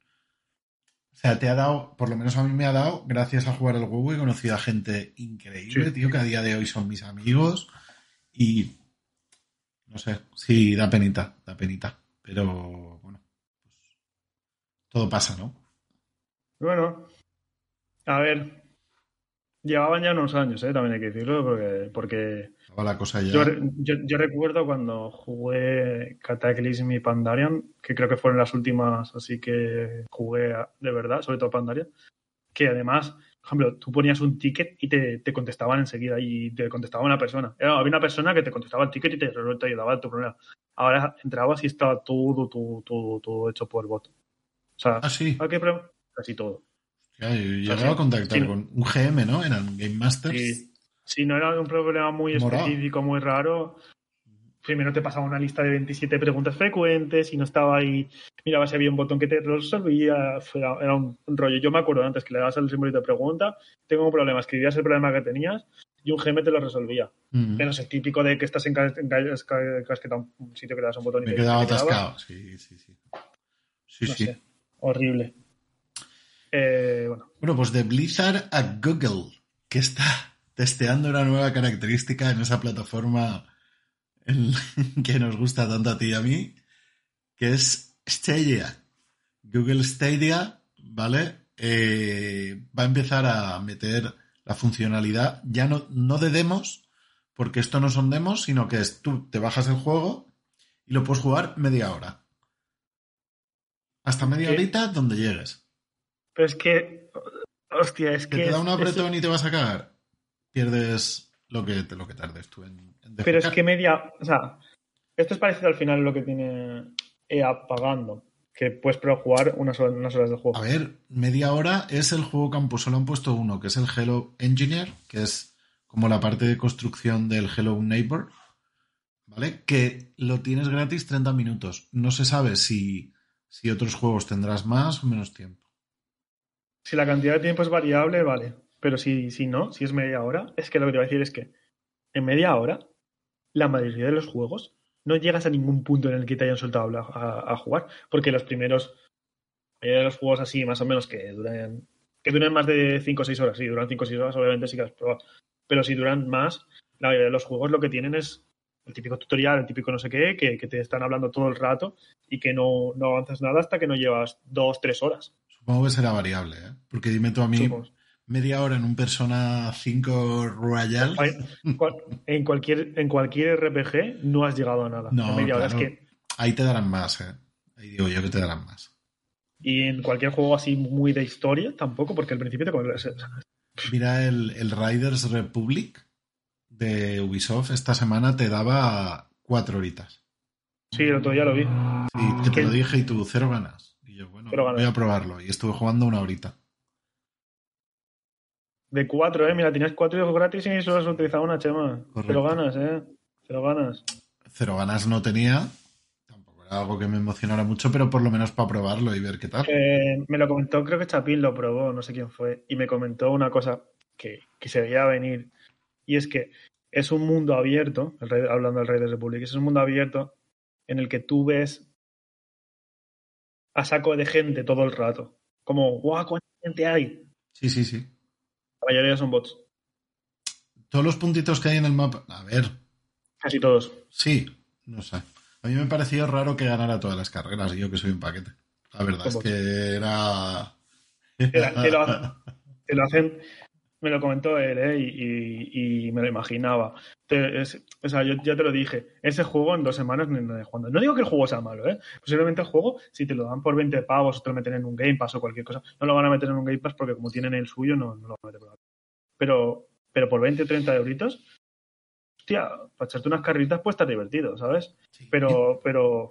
S2: O sea, te ha dado, por lo menos a mí me ha dado, gracias a jugar al juego, he conocido a gente increíble,
S1: Sí.
S2: tío, que a día de hoy son mis amigos y... No sé, sí, da penita, da penita, pero bueno, pues todo pasa, ¿no?
S1: Bueno, a ver, llevaban ya unos años, ¿eh? También hay que decirlo, porque, porque
S2: la cosa ya...
S1: yo, yo, yo recuerdo cuando jugué Cataclysm y Pandarian, que creo que fueron las últimas así que jugué a- de verdad, sobre todo Pandarian, que además, por ejemplo, tú ponías un ticket y te, te contestaban enseguida y te contestaba una persona. Era- había una persona que te contestaba el ticket y te, te ayudaba a tu problema. Ahora entrabas y estaba todo, todo, todo, todo hecho por bot. O sea,
S2: Ah, sí,
S1: ¿a qué Casi todo.
S2: Yo
S1: sí,
S2: a contactar
S1: sí.
S2: con un GM, ¿no? Eran Game Masters.
S1: Sí. Si no era un problema muy
S2: Morado.
S1: específico, muy raro, primero te pasaba una lista de 27 preguntas frecuentes y no estaba ahí, miraba si había un botón que te lo resolvía, era, era un, rollo. Yo me acuerdo antes que le dabas el simbolito de pregunta, tengo un problema, escribías el problema que tenías y un GM te lo resolvía.
S2: Mm.
S1: Que no es el típico de que estás en, ca- en ca- ca- casqueta un sitio que le das un botón y
S2: Me
S1: te-
S2: quedaba
S1: te quedaba.
S2: atascado. Sí, sí, sí. Sí,
S1: No
S2: sí.
S1: sé, horrible. Eh, bueno,
S2: Bueno, pues de Blizzard a Google, que está testeando una nueva característica en esa plataforma en- <laughs> que nos gusta tanto a ti y a mí, que es Stadia. Google Stadia, ¿vale? Eh, va a empezar a meter la funcionalidad, ya no, no de demos, porque esto no son demos, sino que es tú te bajas el juego y lo puedes jugar media hora. Hasta media
S1: ¿Qué?
S2: horita donde llegues.
S1: Pero es que, hostia, es
S2: Que
S1: que...
S2: te da un
S1: es-
S2: apretón y te vas a cagar. Pierdes lo que, lo que tardes tú en, en
S1: Pero es que media, o sea, esto es parecido al final lo que tiene EA pagando, que puedes jugar unas horas, unas horas del juego.
S2: A ver, media hora es el juego puesto, solo han puesto uno, que es el Hello Engineer, que es como la parte de construcción del Hello Neighbor, ¿vale? Que lo tienes gratis 30 minutos. No se sabe si, si otros juegos tendrás más o menos tiempo.
S1: Si la cantidad de tiempo es variable, vale. Pero si, si no, si es media hora, es que lo que te voy a decir es que en media hora, la mayoría de los juegos no llegas a ningún punto en el que te hayan soltado a, jugar. Porque los primeros, la mayoría de los juegos así, más o menos, que duran, que duran más de 5 o 6 horas. Sí, duran 5 o 6 horas, obviamente sí que has probado. Pero si duran más, la mayoría de los juegos lo que tienen es el típico tutorial, el típico no sé qué, que, que te están hablando todo el rato y que no, no avanzas nada hasta que no llevas 2, 3 horas.
S2: Supongo que será variable, ¿eh? Porque dime tú a mí,
S1: Supongo.
S2: media hora en un Persona 5 Royal.
S1: En cualquier, en cualquier RPG no has llegado a nada.
S2: No,
S1: En media hora. Es que,
S2: Ahí te darán más, ¿eh? Ahí digo yo que te darán más.
S1: y en cualquier juego así muy de historia tampoco, porque al principio te
S2: Mira el, el Riders Republic de Ubisoft esta semana te daba cuatro horitas.
S1: Sí, el otro día lo vi.
S2: Y que te
S1: ¿Qué?
S2: lo dije y tú, cero ganas. Y yo, bueno,
S1: Cero
S2: voy a probarlo. Y estuve jugando una horita.
S1: De cuatro, ¿eh? Mira, tenías cuatro hijos gratis y solo has utilizado una chema.
S2: Correcto.
S1: Pero ganas, ¿eh? Pero ganas.
S2: Cero ganas no tenía. Tampoco era algo que me emocionara mucho, pero por lo menos para probarlo y ver qué tal.
S1: Eh, me lo comentó, creo que Chapín lo probó, no sé quién fue, y me comentó una cosa que, que se veía venir. Y es que es un mundo abierto, el rey- hablando del Rey de Republic, es un mundo abierto en el que tú ves a saco de gente todo el rato. Como, guau, cuánta gente hay.
S2: Sí, sí, sí.
S1: La mayoría son bots,
S2: Todos los puntitos que hay en el mapa. A ver,
S1: casi todos.
S2: sí, no sé. A mí me pareció raro que ganara todas las carreras, yo que soy un paquete. La verdad es que era.
S1: Te lo <laughs> hacen, me lo comentó él, ¿eh? y, y- y me lo imaginaba. Te- es- o sea, yo ya te lo dije, ese juego en dos semanas no he jugado. No digo que el juego sea malo, ¿eh? posiblemente el juego, si te lo dan por 20 pavos o te lo meten en un Game Pass o cualquier cosa, no lo van a meter en un Game Pass porque como tienen el suyo, no, no lo van a meter por. Pero, pero por 20 o 30 euritos, hostia, para echarte unas carritas puede estar divertido, ¿sabes?
S2: Sí.
S1: pero pero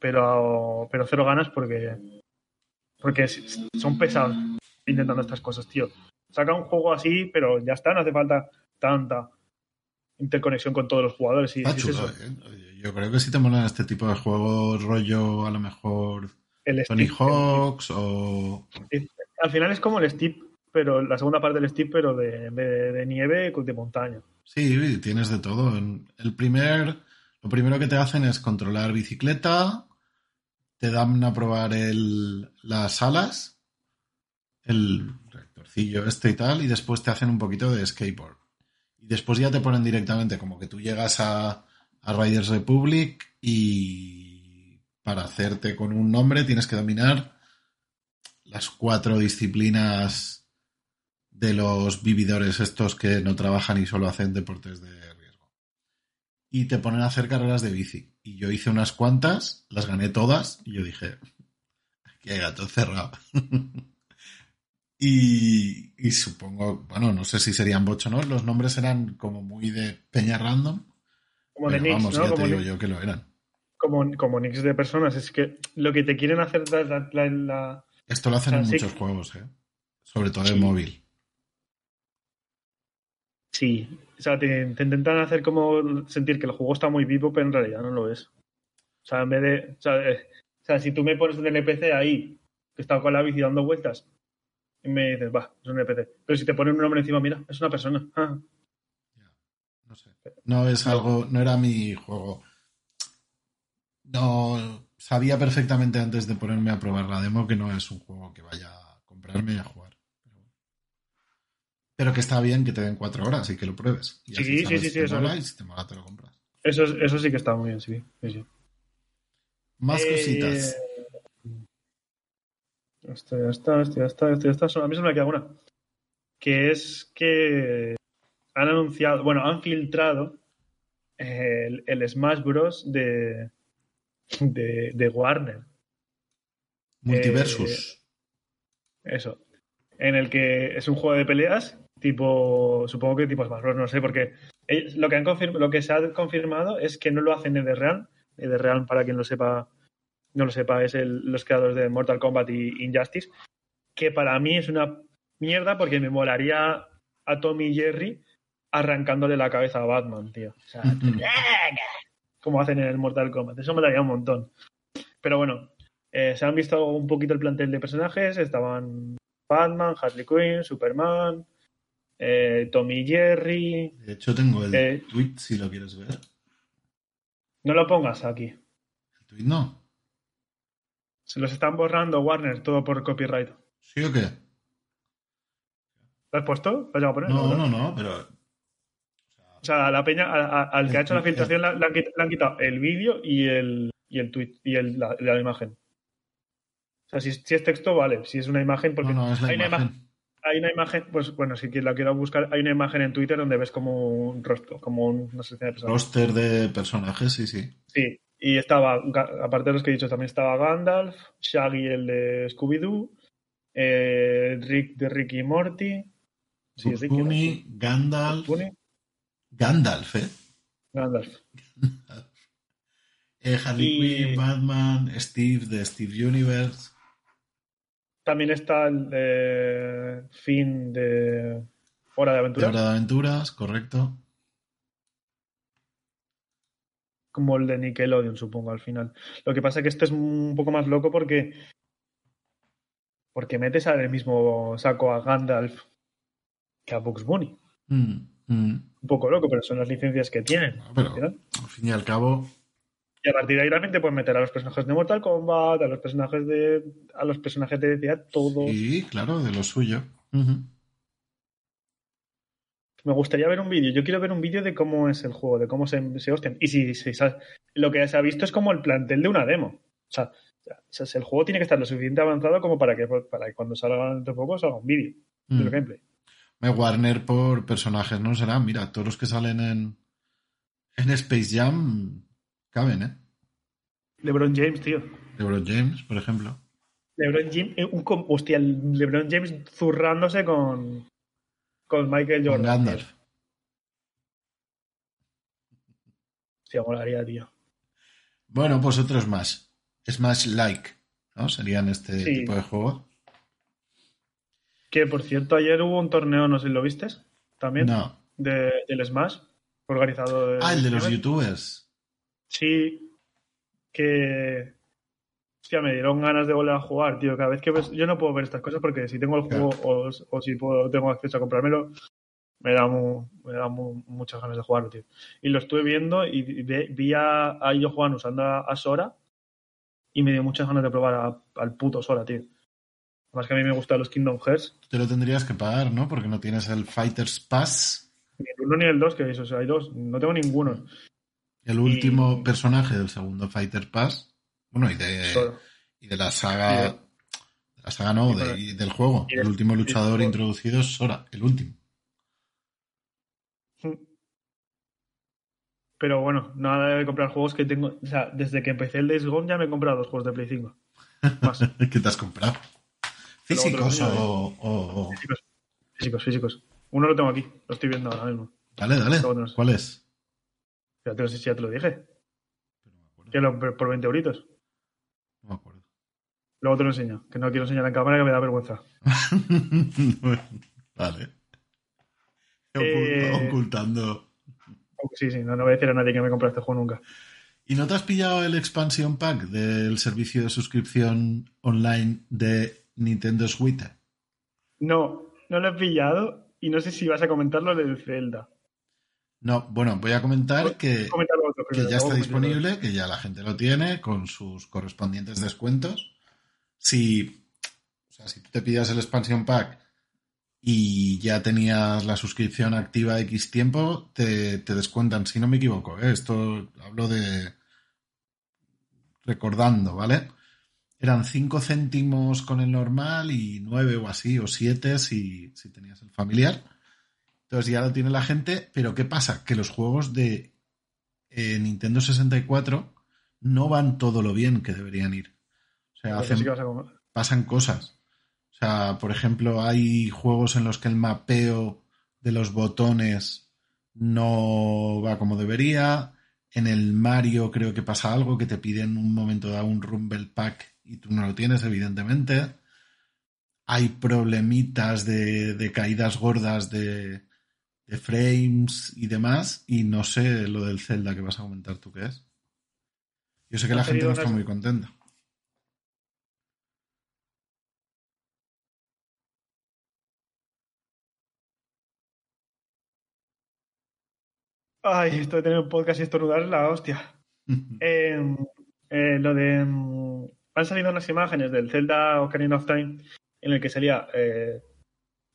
S1: pero pero cero ganas porque porque son pesados intentando estas cosas tío saca un juego así pero ya está no hace falta tanta interconexión con todos los jugadores y
S2: Está
S1: si es
S2: chulo,
S1: eso,
S2: ¿eh? Yo creo que si te molan este tipo de juegos, rollo a lo mejor
S1: el
S2: Tony
S1: Steep-
S2: Hawks o.
S1: al final es como el Steep pero la segunda parte del Steep pero de, en vez de, de nieve de montaña
S2: Sí, tienes de todo. En El primer, lo primero que te hacen es controlar bicicleta, te dan a probar el, las alas, el este y tal, y después te hacen un poquito de skateboard. Y después ya te ponen directamente como que tú llegas a, a Riders Republic y para hacerte con un nombre tienes que dominar las cuatro disciplinas de los vividores estos que no trabajan y solo hacen deportes de riesgo. Y te ponen a hacer carreras de bici. Y yo hice unas cuantas, las gané todas, y yo dije, aquí hay gato cerrado. <laughs> y, y supongo, bueno, no sé si serían no, los nombres eran como muy de peña random.
S1: como de Nix
S2: vamos,
S1: ¿no?
S2: ya
S1: como,
S2: te digo yo que lo eran.
S1: como, como Nix de personas es que lo que te quieren hacer la, la- la- la-
S2: Esto lo hacen en
S1: sí.
S2: muchos juegos, ¿eh? sobre todo en
S1: Sí.
S2: móvil.
S1: Sí, o sea, te, te intentan hacer como sentir que el juego está muy vivo, pero en realidad no lo es. O sea, en vez de. O sea, eh, o sea, si tú me pones un NPC ahí, que está con la bici dando vueltas, y me dices, va, es un NPC. Pero si te ponen un nombre encima, mira, es una persona. Ah,
S2: No sé. No es algo, no era mi juego. No sabía perfectamente antes de ponerme a probar la demo que no es un juego que vaya a comprarme y a jugar. Pero, que está bien que te den cuatro horas y que lo pruebes. Y
S1: Sí,
S2: así
S1: sí,
S2: sabes
S1: sí, sí,
S2: te
S1: eso
S2: mola y si te mola te lo compras.
S1: eso, es- eso sí que está muy bien, sí. sí, sí.
S2: Más
S1: Eh,
S2: cositas.
S1: Esto ya está, esto ya está, esto ya está. A mí se me queda una. Que es que han anunciado, bueno, han filtrado el, el Smash Bros. de, de, de Warner.
S2: Multiversus.
S1: Eso. En el que es un juego de peleas, tipo, supongo que tipo Smash Bros. No sé, porque lo que, han lo que se ha confirmado es que no lo hacen. De Real, para quien lo sepa, no lo sepa, es el- los creadores de Mortal Kombat y Injustice. Que para mí es una mierda porque me molaría a Tommy y Jerry arrancándole la cabeza a Batman, tío. O sea, <laughs> como hacen en el Mortal Kombat. Eso me daría un montón. Pero bueno, eh, se han visto un poquito el plantel de personajes. Estaban Batman, Harley Quinn, Superman, eh, Tommy y Jerry.
S2: De hecho, tengo el
S1: eh,
S2: tweet si lo quieres ver.
S1: No lo pongas aquí.
S2: El tweet no.
S1: Se los están borrando Warner todo por copyright.
S2: ¿Sí o qué?
S1: ¿Lo has puesto? ¿Lo has llegado a poner?
S2: No,
S1: ¿verdad?
S2: no, no, pero.
S1: O sea, a la peña, a- a- al que ha hecho la filtración le, han quitado el vídeo y el, y el tweet y el- la, la imagen. O sea, si, si es texto, vale. Si es una imagen, porque
S2: no, no, es la
S1: hay, Una
S2: imagen.
S1: ima- hay una imagen, pues bueno, si la quiero buscar, hay una imagen en Twitter donde ves como un rostro, como un- una sección de personas.
S2: Roster de personajes, sí, sí.
S1: Sí, y estaba, aparte de los que he dicho, también estaba Gandalf, Shaggy, el de Scooby-Doo, eh, Rick de Ricky y Morty. Sí.
S2: Gandalf.
S1: Bunny,
S2: Gandalf, ¿eh?
S1: Gandalf. <laughs>
S2: Eh, Harley Quinn, Batman, Steve de Steve Universe.
S1: También está el de Finn de Hora de
S2: De
S1: Aventura,
S2: Hora de Aventuras, correcto.
S1: Como el de Nickelodeon, supongo, al final. Lo que pasa es que este es un poco más loco porque porque metes al mismo saco a Gandalf que a Bugs Bunny.
S2: Mm, mm.
S1: Un poco loco, pero son las licencias que tienen.
S2: Pero
S1: al
S2: fin y al cabo,
S1: Y a partir de ahí realmente puedes meter a los personajes de Mortal Kombat, a los personajes de. a los personajes de DCA, todos.
S2: sí, claro, de lo suyo.
S1: Me gustaría ver un vídeo. Yo quiero ver un vídeo de cómo es el juego, de cómo se, se hostian. Y si, si lo que se ha visto es como el plantel de una demo. O sea, o sea, el juego tiene que estar lo suficiente avanzado como para que, para que cuando salga dentro de poco salga un vídeo
S2: Mm.
S1: gameplay.
S2: Me Warner por personajes, ¿no? Será, mira, todos los que salen en, en Space Jam caben, ¿eh?
S1: LeBron James, tío.
S2: LeBron James, por ejemplo.
S1: LeBron James, eh, un, hostia, LeBron James zurrándose con, con Michael Jordan.
S2: Gandalf.
S1: Hostia, molaría, tío.
S2: Bueno, pues otros más. Smash Like, ¿no? Serían este
S1: Sí.
S2: tipo de juegos.
S1: Que por cierto, ayer hubo un torneo, no sé si lo vistes, también,
S2: No.
S1: de, del Smash, organizado. de-
S2: Ah, el de los youtubers.
S1: Sí, que. Hostia, me dieron ganas de volver a jugar, tío. Cada vez que ves. Yo no puedo ver estas cosas porque si tengo el juego o, o si puedo, tengo acceso a comprármelo, me da, mu- me da mu- muchas ganas de jugarlo, tío. Y lo estuve viendo y vi, vi a, a ellos jugar usando a, a Sora y me dio muchas ganas de probar a- al puto Sora, tío. Además que a mí me gustan los Kingdom Hearts.
S2: Te lo tendrías que pagar, ¿no? Porque no tienes el Fighters Pass.
S1: Ni el uno ni el dos, que eso, hay dos. No tengo ninguno.
S2: El último personaje del segundo Fighter Pass. Bueno, y de, y de la saga.
S1: De-
S2: de la saga no, de- y del juego.
S1: y
S2: el último luchador introducido es Sora, el último.
S1: Pero bueno, nada de comprar juegos que tengo. O sea, desde que empecé el Days Gone ya me he comprado dos juegos de Play 5. Más. <laughs>
S2: ¿Qué te has comprado? ¿Físicos o, o- o-
S1: físicos, físicos, físicos. Uno lo tengo aquí, lo estoy viendo ahora mismo.
S2: Dale, dale. ¿Cuál es?
S1: Fíjate, no sé si ya te lo dije. Que lo, por 20 euritos.
S2: No me acuerdo.
S1: Luego te lo enseño. Que no quiero enseñar en cámara que me da vergüenza. <laughs>
S2: vale.
S1: Eh,
S2: Ocult- Ocultando.
S1: Sí, sí, no, no voy a decir a nadie que me compre este juego nunca.
S2: ¿Y no te has pillado el expansion pack del servicio de suscripción online de Nintendo Switch?
S1: No, no lo he pillado y no sé si vas a comentar lo del Zelda.
S2: No, bueno, voy a comentar que,
S1: otro
S2: que ya está disponible, que ya la gente lo tiene con sus correspondientes descuentos. Si, o sea, si tú te pidas el expansion pack y ya tenías la suscripción activa X tiempo, te, te descuentan, si no me equivoco, ¿eh? esto hablo de recordando, ¿vale? Eran 5 céntimos con el normal y 9 o así, o 7 si, si tenías el familiar. Entonces ya lo tiene la gente, pero ¿qué pasa? Que los juegos de eh, Nintendo 64 no van todo lo bien que deberían ir. O sea, hacen,
S1: sí
S2: pasan cosas. O sea, por ejemplo, hay juegos en los que el mapeo de los botones no va como debería. En el Mario creo que pasa algo que te piden un momento dado un Rumble Pack y tú no lo tienes, evidentemente. Hay problemitas de, de caídas gordas de, de frames y demás. Y no sé lo del Zelda que vas a comentar tú qué es. Yo sé que la gente no está muy contenta.
S1: Ay, esto de tener un podcast y estornudar es la hostia. <laughs> Eh, eh, lo de. mm, han salido unas imágenes del Zelda Ocarina of Time en el que salía eh,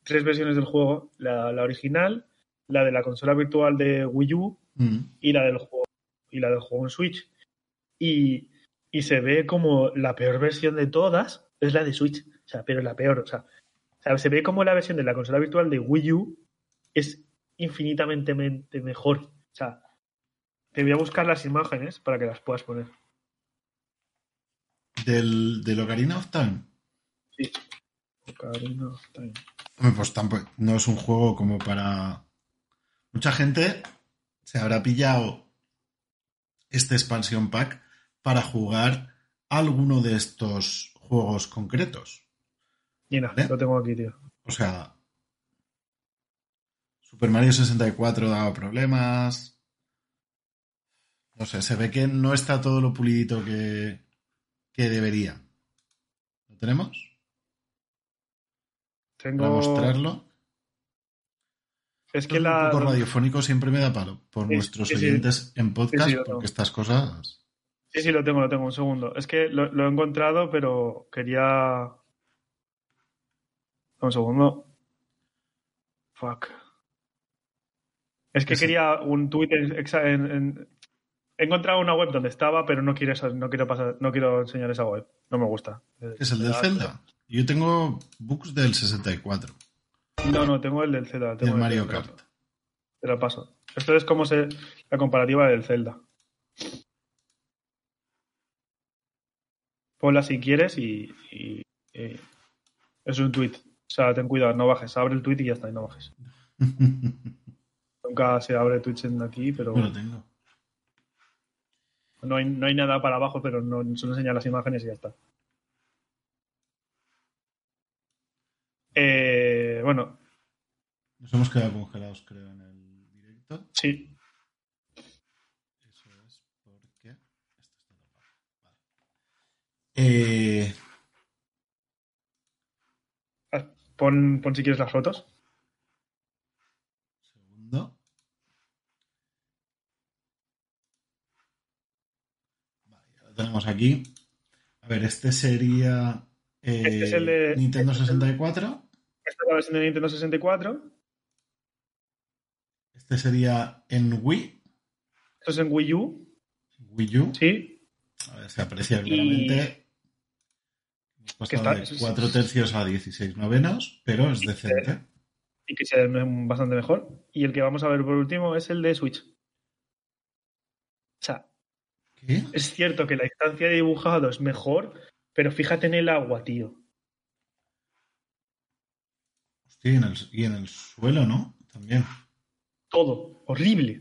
S1: tres versiones del juego: la, la original, la de la consola virtual de Wii U
S2: Mm.
S1: y la del juego, y la del juego en Switch. Y, y se ve como la peor versión de todas. es la de Switch. O sea, pero la peor. O sea, o sea, se ve como la versión de la consola virtual de Wii U es infinitamente mente mejor. O sea, te voy a buscar las imágenes para que las puedas poner.
S2: ¿Del, del Ocarina of Time?
S1: Sí. Ocarina of Time.
S2: Pues tampoco, no es un juego como para... Mucha gente se habrá pillado este expansion pack para jugar alguno de estos juegos concretos.
S1: Mira,
S2: ¿Vale?
S1: lo tengo aquí, tío.
S2: O sea, Super Mario 64 daba problemas. No sé, se ve que no está todo lo pulidito que, que debería. ¿Lo tenemos? Para
S1: Tengo.
S2: mostrarlo.
S1: Es que la.
S2: un radiofónico siempre me da palo por
S1: Sí,
S2: nuestros
S1: sí, sí.
S2: oyentes en podcast,
S1: Sí, lo tengo.
S2: porque estas cosas.
S1: Sí, sí, lo tengo, lo tengo, un segundo. Es que lo, lo he encontrado, pero quería. Un segundo. Fuck. Es que quería un tweet en, en- en- He encontrado una web donde estaba, pero no quiero, no quiero pasar, no quiero enseñar esa web. No me gusta.
S2: Es el del Zelda. Yo tengo books del 64,
S1: No, no, tengo el del Zelda. Tengo el
S2: Mario. Kart.
S1: Te lo paso. Esto es como se, la comparativa del Zelda. Ponla si quieres y, y- y- es un tweet. O sea, ten cuidado, no bajes. Abre el tweet y ya está, y no bajes. <laughs> Nunca se abre Twitch en aquí, pero
S2: Yo lo tengo.
S1: no hay, no hay nada para abajo, pero no solo enseña las imágenes y ya está. Eh, bueno,
S2: Nos hemos quedado congelados, creo, en el directo.
S1: sí.
S2: Eso es porque. Esto está tapado. Vale. Eh,
S1: Pon, pon si quieres las fotos.
S2: segundo. Vale, ya lo tenemos aquí. A ver, este sería. eh,
S1: Este es el de-
S2: Nintendo
S1: este es el-
S2: 64.
S1: Esta es la versión de Nintendo 64.
S2: Este sería en Wii.
S1: Esto es en Wii U.
S2: Wii U.
S1: Sí.
S2: A ver, se aprecia claramente. Hemos
S1: Que
S2: pasado
S1: está-
S2: de 4 tercios a 16 novenos, pero es decente.
S1: y que se ve bastante mejor. Y el que vamos a ver por último es el de Switch. O sea,
S2: ¿Qué?
S1: es cierto que la instancia de dibujado es mejor, pero fíjate en el agua, tío.
S2: Y en el, y en el suelo, ¿no? También.
S1: Todo. Horrible.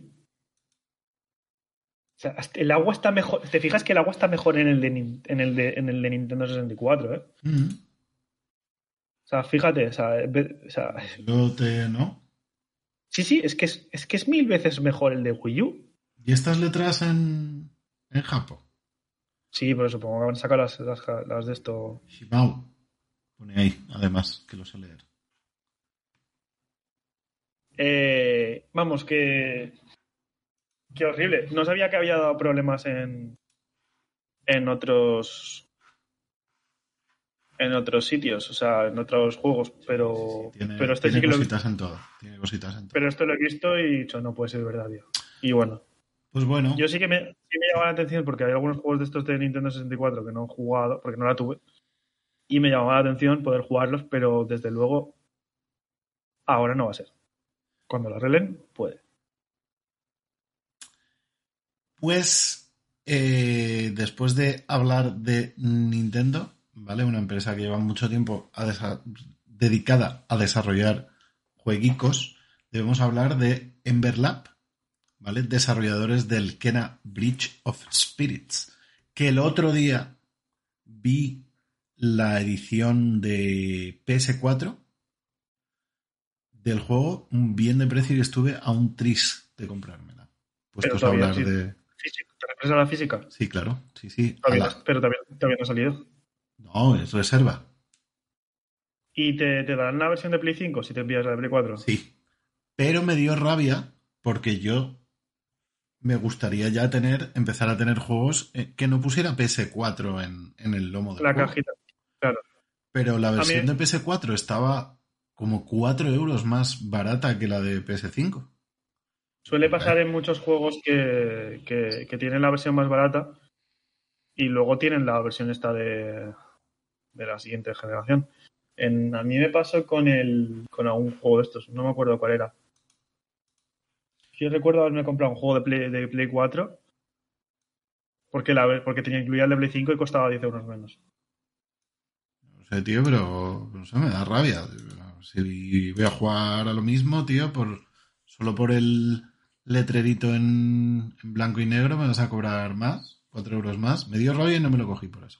S1: O sea, el agua está mejor. ¿Te fijas que el agua está mejor en el de, en el de, en el de Nintendo 64, eh? O sea, fíjate, o sea, ve- o sea,
S2: Lote, ¿no?
S1: sí, sí, es que es, es que es mil veces mejor el de Wii U.
S2: ¿Y estas letras en, en Japón?
S1: Sí, pero supongo que van a sacar las, las, las de esto.
S2: Shimao. Pone ahí, además, que lo sé leer.
S1: Eh, vamos, que. Qué horrible. No sabía que había dado problemas en. En otros. En otros sitios, o sea, en otros juegos, pero.
S2: Sí, tiene
S1: pero este
S2: tiene
S1: sí que lo.
S2: cositas en todo. Tiene cositas en todo.
S1: Pero esto lo he visto y he dicho, no puede ser verdad, tío. Y bueno,
S2: pues bueno,
S1: yo sí que me, sí me llamaba la atención porque hay algunos juegos de estos de Nintendo 64 que no he jugado, porque no la tuve. Y me llamaba la atención poder jugarlos, pero desde luego. Ahora no va a ser. Cuando lo arreglen, puede.
S2: pues eh, después de hablar de Nintendo, ¿vale? Una empresa que lleva mucho tiempo dedicada a desarrollar jueguicos, debemos hablar de Emberlab, ¿vale? Desarrolladores del Kena Bridge of Spirits, que el otro día vi la edición de PS4 del juego bien de precio y estuve a un tris de comprármela. Puestos a
S1: todavía
S2: hablar
S1: sí.
S2: de...
S1: ¿Te refieres a la física?
S2: Sí, claro, sí, sí. a
S1: Todavía
S2: la-
S1: pero todavía, todavía no ha salido.
S2: No, es reserva.
S1: ¿Y te, te darán una versión de Play 5 si te envías la de Play 4?
S2: Sí. Pero me dio rabia porque yo me gustaría ya tener, empezar a tener juegos eh, que no pusiera PS4 en, en el lomo del
S1: La
S2: juego.
S1: cajita.
S2: Pero la versión de PS4 estaba como 4 euros más barata que la de PS5.
S1: Suele pasar en muchos juegos que, que- que tienen la versión más barata y luego tienen la versión esta de, de la siguiente generación. En, a mí me pasó con el con algún juego de estos, no me acuerdo cuál era. Yo recuerdo haberme comprado un juego de Play, de Play 4 porque, la, porque tenía incluía el de Play 5 y costaba 10 euros menos.
S2: No sé, tío, pero no sé, me da rabia. Si voy a jugar a lo mismo, tío, solo por el letrerito en, blanco y negro me vas a cobrar más, 4 euros más. Me dio rabia y no me lo cogí por eso.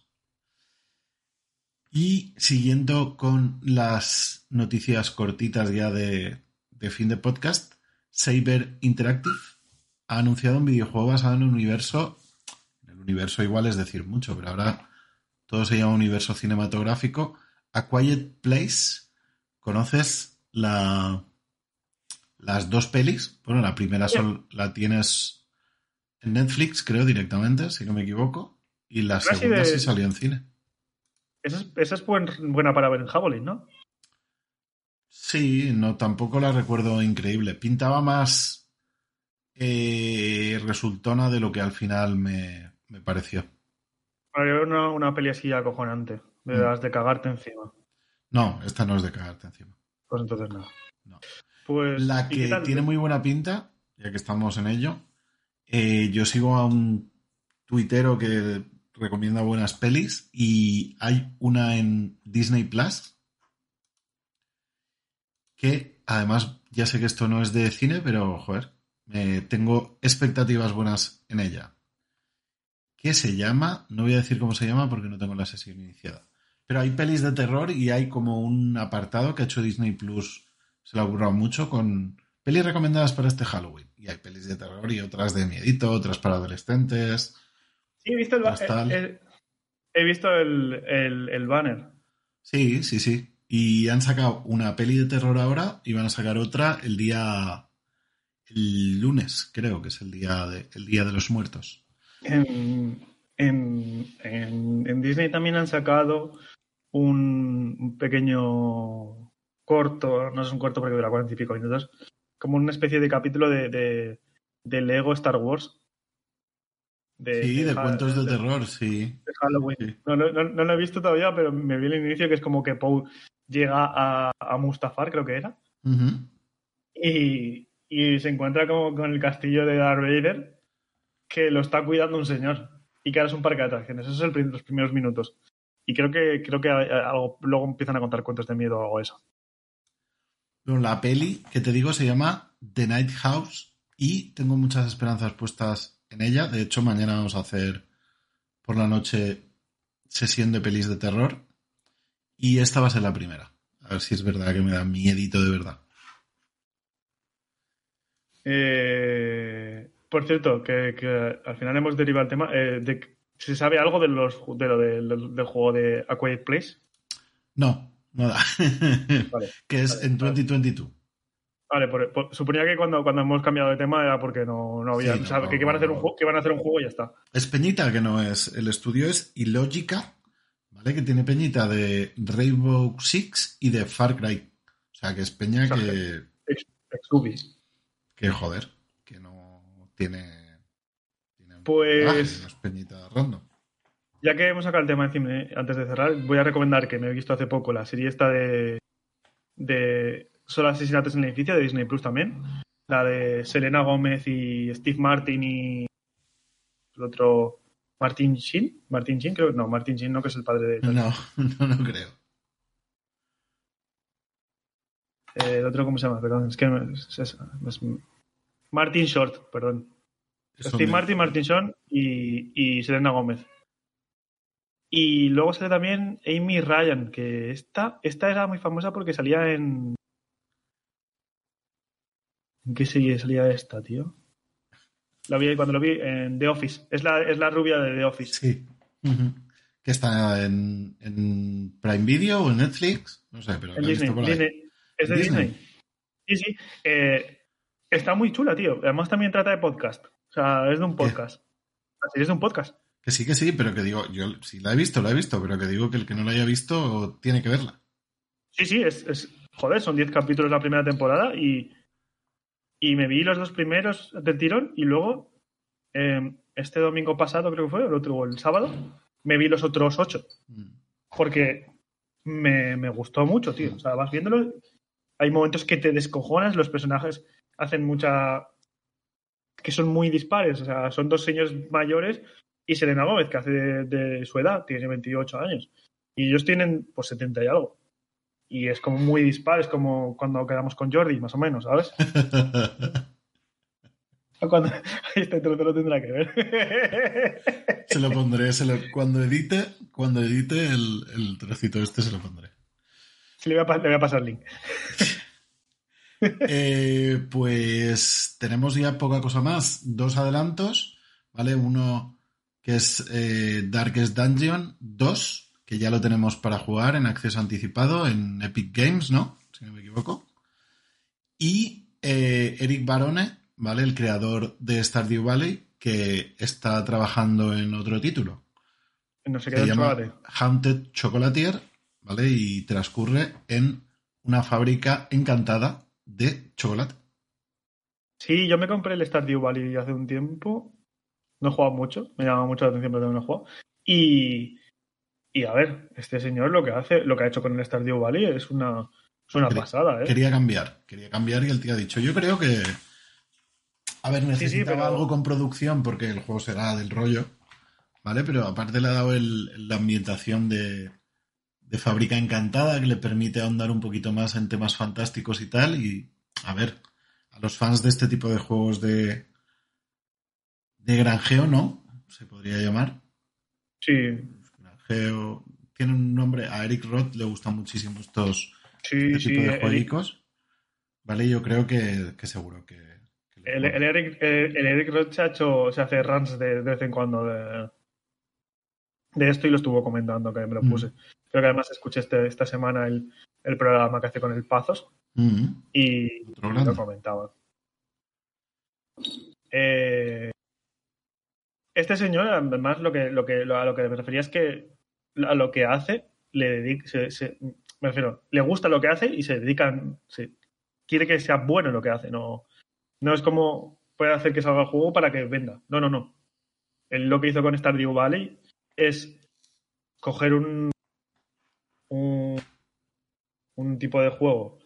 S2: Y siguiendo con las noticias cortitas ya de, de fin de podcast, Saber Interactive ha anunciado un videojuego basado en un universo. El universo igual es decir mucho, pero ahora todo se llama universo cinematográfico. A Quiet Place. ¿Conoces la, las dos pelis? Bueno, la primera sol, la tienes en Netflix, creo, directamente, si no me equivoco. Y la segunda
S1: de-
S2: sí salió en cine.
S1: Esa es, esa es buen- buena para ver en Javelin, ¿no?
S2: Sí, no, tampoco la recuerdo increíble. Pintaba más eh, resultona de lo que al final me, me pareció.
S1: Para ver una, una peli así acojonante, de
S2: Mm.
S1: las de cagarte encima.
S2: No, esta no es de cagarte encima.
S1: Pues entonces nada.
S2: No.
S1: Pues,
S2: La
S1: ¿y qué
S2: que tiene muy buena pinta, ya que estamos en ello, eh, yo sigo a un tuitero que recomienda buenas pelis y hay una en Disney Plus que además ya sé que esto no es de cine, pero joder, tengo expectativas buenas en ella. Que se llama, no voy a decir cómo se llama porque no tengo la sesión iniciada. Pero hay pelis de terror y hay como un apartado que ha hecho Disney Plus, se le ha currado mucho con pelis recomendadas para este Halloween. Y hay pelis de terror y otras de miedito, otras para adolescentes.
S1: Sí, he visto el,
S2: Pues tal.
S1: eh, eh, he visto el, el- el banner.
S2: Sí, sí, sí. Y han sacado una peli de terror ahora y van a sacar otra el día. El lunes, creo que es el día de, el día de los muertos.
S1: En, en- en- en Disney también han sacado un, un pequeño corto, no es un corto porque dura cuarenta y pico minutos, como una especie de capítulo de, de, de Lego Star Wars.
S2: Sí, de cuentos de terror, sí.
S1: de Halloween.
S2: Sí.
S1: No, no- no- no lo he visto todavía, pero me vi el inicio que es como que Poe llega a, a Mustafar, creo que era, y, y se encuentra como con el castillo de Darth Vader, que lo está cuidando un señor, y que ahora es un parque de atracciones. Esos son los primeros minutos. Y creo que, creo que eh, algo- luego empiezan a contar cuentos de miedo o algo eso.
S2: Bueno, la peli que te digo se llama The Night House y tengo muchas esperanzas puestas en ella. De hecho, mañana vamos a hacer por la noche sesión de pelis de terror y esta va a ser la primera. A ver si es verdad que me da miedito de verdad.
S1: Eh, por cierto, que, que al final hemos derivado el tema. eh, de, ¿Se sabe algo de los, de lo del- juego de A Quiet Place?
S2: No, no da. <laughs>
S1: Vale.
S2: que es
S1: Vale,
S2: en
S1: vale.
S2: 2022.
S1: Vale, por- por- suponía que cuando, cuando hemos cambiado de tema era porque no, no había.
S2: Sí, no,
S1: o sea, que, que van a hacer un juego, que van a hacer un juego y ya está.
S2: Es Peñita, que no es. El estudio es Illogica, ¿vale? Que tiene Peñita de Rainbow Six y de Far Cry. O sea, que es Peña
S1: O sea,
S2: que,
S1: Exubi.
S2: que joder, que no tiene.
S1: Pues-
S2: Peñita random.
S1: Ya que hemos sacado el tema encima, eh, antes de cerrar, voy a recomendar que me he visto hace poco la serie esta de. de Solo asesinatos en el edificio de Disney Plus también. La de Selena Gómez y Steve Martin y. el otro. Martin Sheen. Martin Sheen, creo. No, Martin Sheen no, que es el padre de.
S2: No, <laughs> no, no creo.
S1: Eh, el otro, ¿cómo se llama? Perdón, es que no- es- es- es- Martin Short, perdón. Steve Martin, Martin Short y, y Selena Gómez. Y luego sale también Amy Ryan, que esta, esta era muy famosa porque salía en. ¿En qué serie salía esta, tío? La vi cuando lo vi en The Office. Es la, es la rubia de The Office.
S2: Sí. Que está en, en Prime Video o en Netflix. No sé, pero
S1: En Disney.
S2: visto por ahí.
S1: Disney. Es de
S2: Disney.
S1: Disney. Sí, sí. Eh, está muy chula, tío. Además también trata de podcast. O sea, es de un podcast. La serie es de un podcast.
S2: Que sí, que sí, pero que digo, yo si la he visto, la he visto, pero que digo que el que no la haya visto tiene que verla.
S1: Sí, sí, es, es- joder, son 10 capítulos la primera temporada y, y me vi los dos primeros del tirón y luego eh, este domingo pasado creo que fue, el otro o el sábado, me vi los otros ocho.
S2: Mm.
S1: porque me, me gustó mucho, tío. O sea, vas viéndolo, hay momentos que te descojonas, los personajes hacen mucha... que son muy dispares, o sea, son dos señores mayores y Selena Gómez, que hace de, de su edad, tiene 28 años. Y ellos tienen, pues, 70 y algo. Y es como muy dispar, es como cuando quedamos con Jordi, más o menos, ¿sabes? <laughs> <laughs> Cuando, este trozo lo tendrá que ver. <laughs>
S2: se lo pondré, se lo- cuando edite, cuando edite el, el trocito este se lo pondré.
S1: Le, voy a, le voy a pasar el link.
S2: Eh, pues tenemos ya poca cosa más. Dos adelantos, ¿vale? Uno que es eh, Darkest Dungeon 2, que ya lo tenemos para jugar en acceso anticipado en Epic Games, ¿no? Si no me equivoco. Y eh, Eric Barone, ¿vale? El creador de Stardew Valley, que está trabajando en otro título.
S1: No sé qué
S2: Se llama. Haunted Chocolatier, ¿vale? Y transcurre en una fábrica encantada de chocolate.
S1: Sí, yo me compré el Stardew Valley hace un tiempo. No he jugado mucho, me llama mucho la atención, pero también no he jugado. Y, y a ver, este señor lo que hace, lo que ha hecho con el Stardew Valley es una, es una
S2: Quería-
S1: pasada, ¿eh?
S2: Quería cambiar, quería cambiar y el tío ha dicho, yo creo que... A ver,
S1: sí,
S2: necesitaba
S1: pero-
S2: algo con producción porque el juego será del rollo, ¿vale? Pero aparte le ha dado el- la ambientación de, de fábrica encantada que le permite ahondar un poquito más en temas fantásticos y tal. Y, a ver, a los fans de este tipo de juegos de, de granjeo, ¿no? Se podría llamar.
S1: Sí,
S2: Granjeo... Tiene un nombre, a Eric Roth le gustan muchísimo estos,
S1: sí,
S2: este
S1: sí.
S2: tipo de jueguicos. Vale, yo creo que, que seguro que.
S1: El, el Eric, el, el Eric Roth se, ha hecho, se hace runs de, de vez en cuando de, de esto y lo estuvo comentando, que me lo
S2: Mm.
S1: puse. Creo que además escuché este, esta semana el, el programa que hace con el Pazos
S2: Mm,
S1: y lo comentaba. Eh, este señor, además, lo que, lo que, lo- a lo que me refería es que a lo que hace, le dedica, se- se- me refiero, le gusta lo que hace y se dedican, se, quiere que sea bueno lo que hace, no, no es como puede hacer que salga el juego para que venda. No, no, no. Él lo que hizo con Stardew Valley es coger un, un, un tipo de juego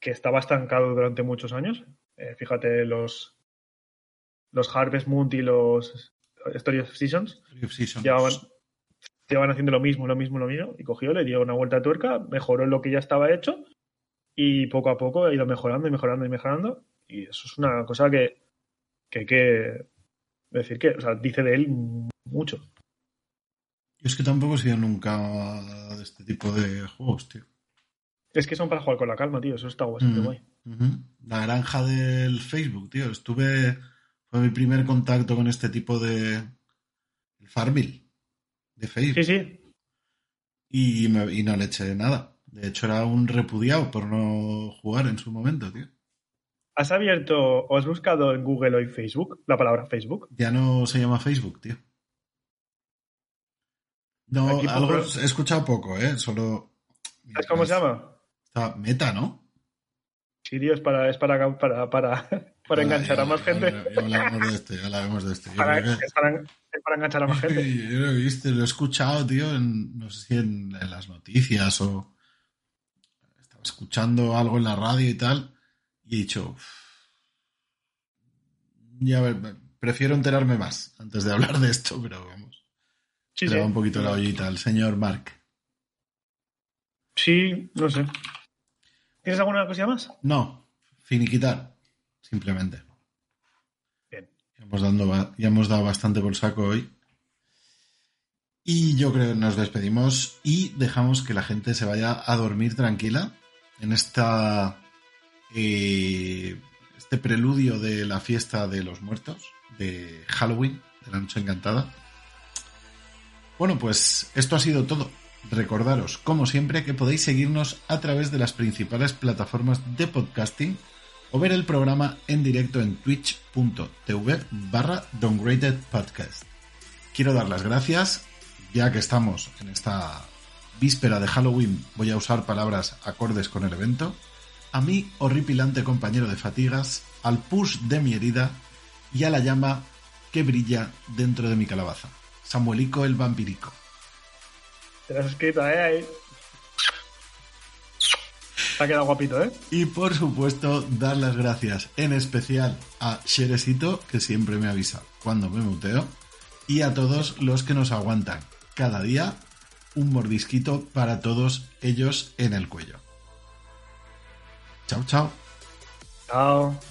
S1: que estaba estancado durante muchos años. Eh, fíjate, los, los Harvest Moon y los Story of Seasons
S2: Three of Seasons.
S1: llevaban, llevaban haciendo lo mismo, lo mismo, lo mismo, y cogió, le dio una vuelta de tuerca, mejoró lo que ya estaba hecho, y poco a poco ha ido mejorando y mejorando y mejorando, y eso es una cosa que, que hay que decir que, o sea, dice de él mucho.
S2: Yo es que tampoco he sido nunca de este tipo de juegos, tío.
S1: Es que son para jugar con la calma, tío, eso está bastante
S2: Mm.
S1: guay.
S2: La granja del Facebook, tío. Estuve. Fue mi primer contacto con este tipo de. El Farmville. De Facebook.
S1: Sí, sí,
S2: Y, me- y no le eché nada. De hecho, era un repudiado por no jugar en su momento, tío.
S1: ¿has abierto o has buscado en Google o en Facebook la palabra Facebook?
S2: Ya no se llama Facebook, tío. No, algo he escuchado poco, ¿eh? Solo.
S1: ¿Sabes cómo se llama?
S2: Está meta, ¿no?
S1: Sí, tío, es para, es para, para, para, <laughs> para enganchar
S2: ya,
S1: a más gente.
S2: Ya hablaremos de este, ya hablaremos de este.
S1: Para-
S2: que-
S1: es, para, es para enganchar a más gente. <laughs>
S2: Yo lo he visto, lo he escuchado, tío, en, no sé si en, en las noticias o estaba escuchando algo en la radio y tal, y he dicho, "Uf, ya a ver, prefiero enterarme más antes de hablar de esto, pero vamos,
S1: Sí,
S2: le
S1: sí.
S2: va un poquito la ollita al señor Mark.
S1: Sí, no sé. ¿Tienes alguna cosilla más?
S2: No, finiquitar, simplemente.
S1: Bien.
S2: Ya hemos, dando, ya hemos dado bastante por saco hoy. Y yo creo que nos despedimos y dejamos que la gente se vaya a dormir tranquila en esta eh, este preludio de la fiesta de los muertos, de Halloween, de la noche encantada. Bueno, pues esto ha sido todo. Recordaros, como siempre, que podéis seguirnos a través de las principales plataformas de podcasting o ver el programa en directo en twitch.tv barra downgraded podcast. Quiero dar las gracias, ya que estamos en esta víspera de Halloween, voy a usar palabras acordes con el evento, a mi horripilante compañero de fatigas, al push de mi herida y a la llama que brilla dentro de mi calabaza. Samuelico el vampirico.
S1: Te lo has escrito, ¿eh? Ahí. Te ha quedado guapito, ¿eh?
S2: Y por supuesto, dar las gracias en especial a Sheresito, que siempre me avisa cuando me muteo, y a todos los que nos aguantan cada día un mordisquito para todos ellos en el cuello. Chao, chao.
S1: Chao.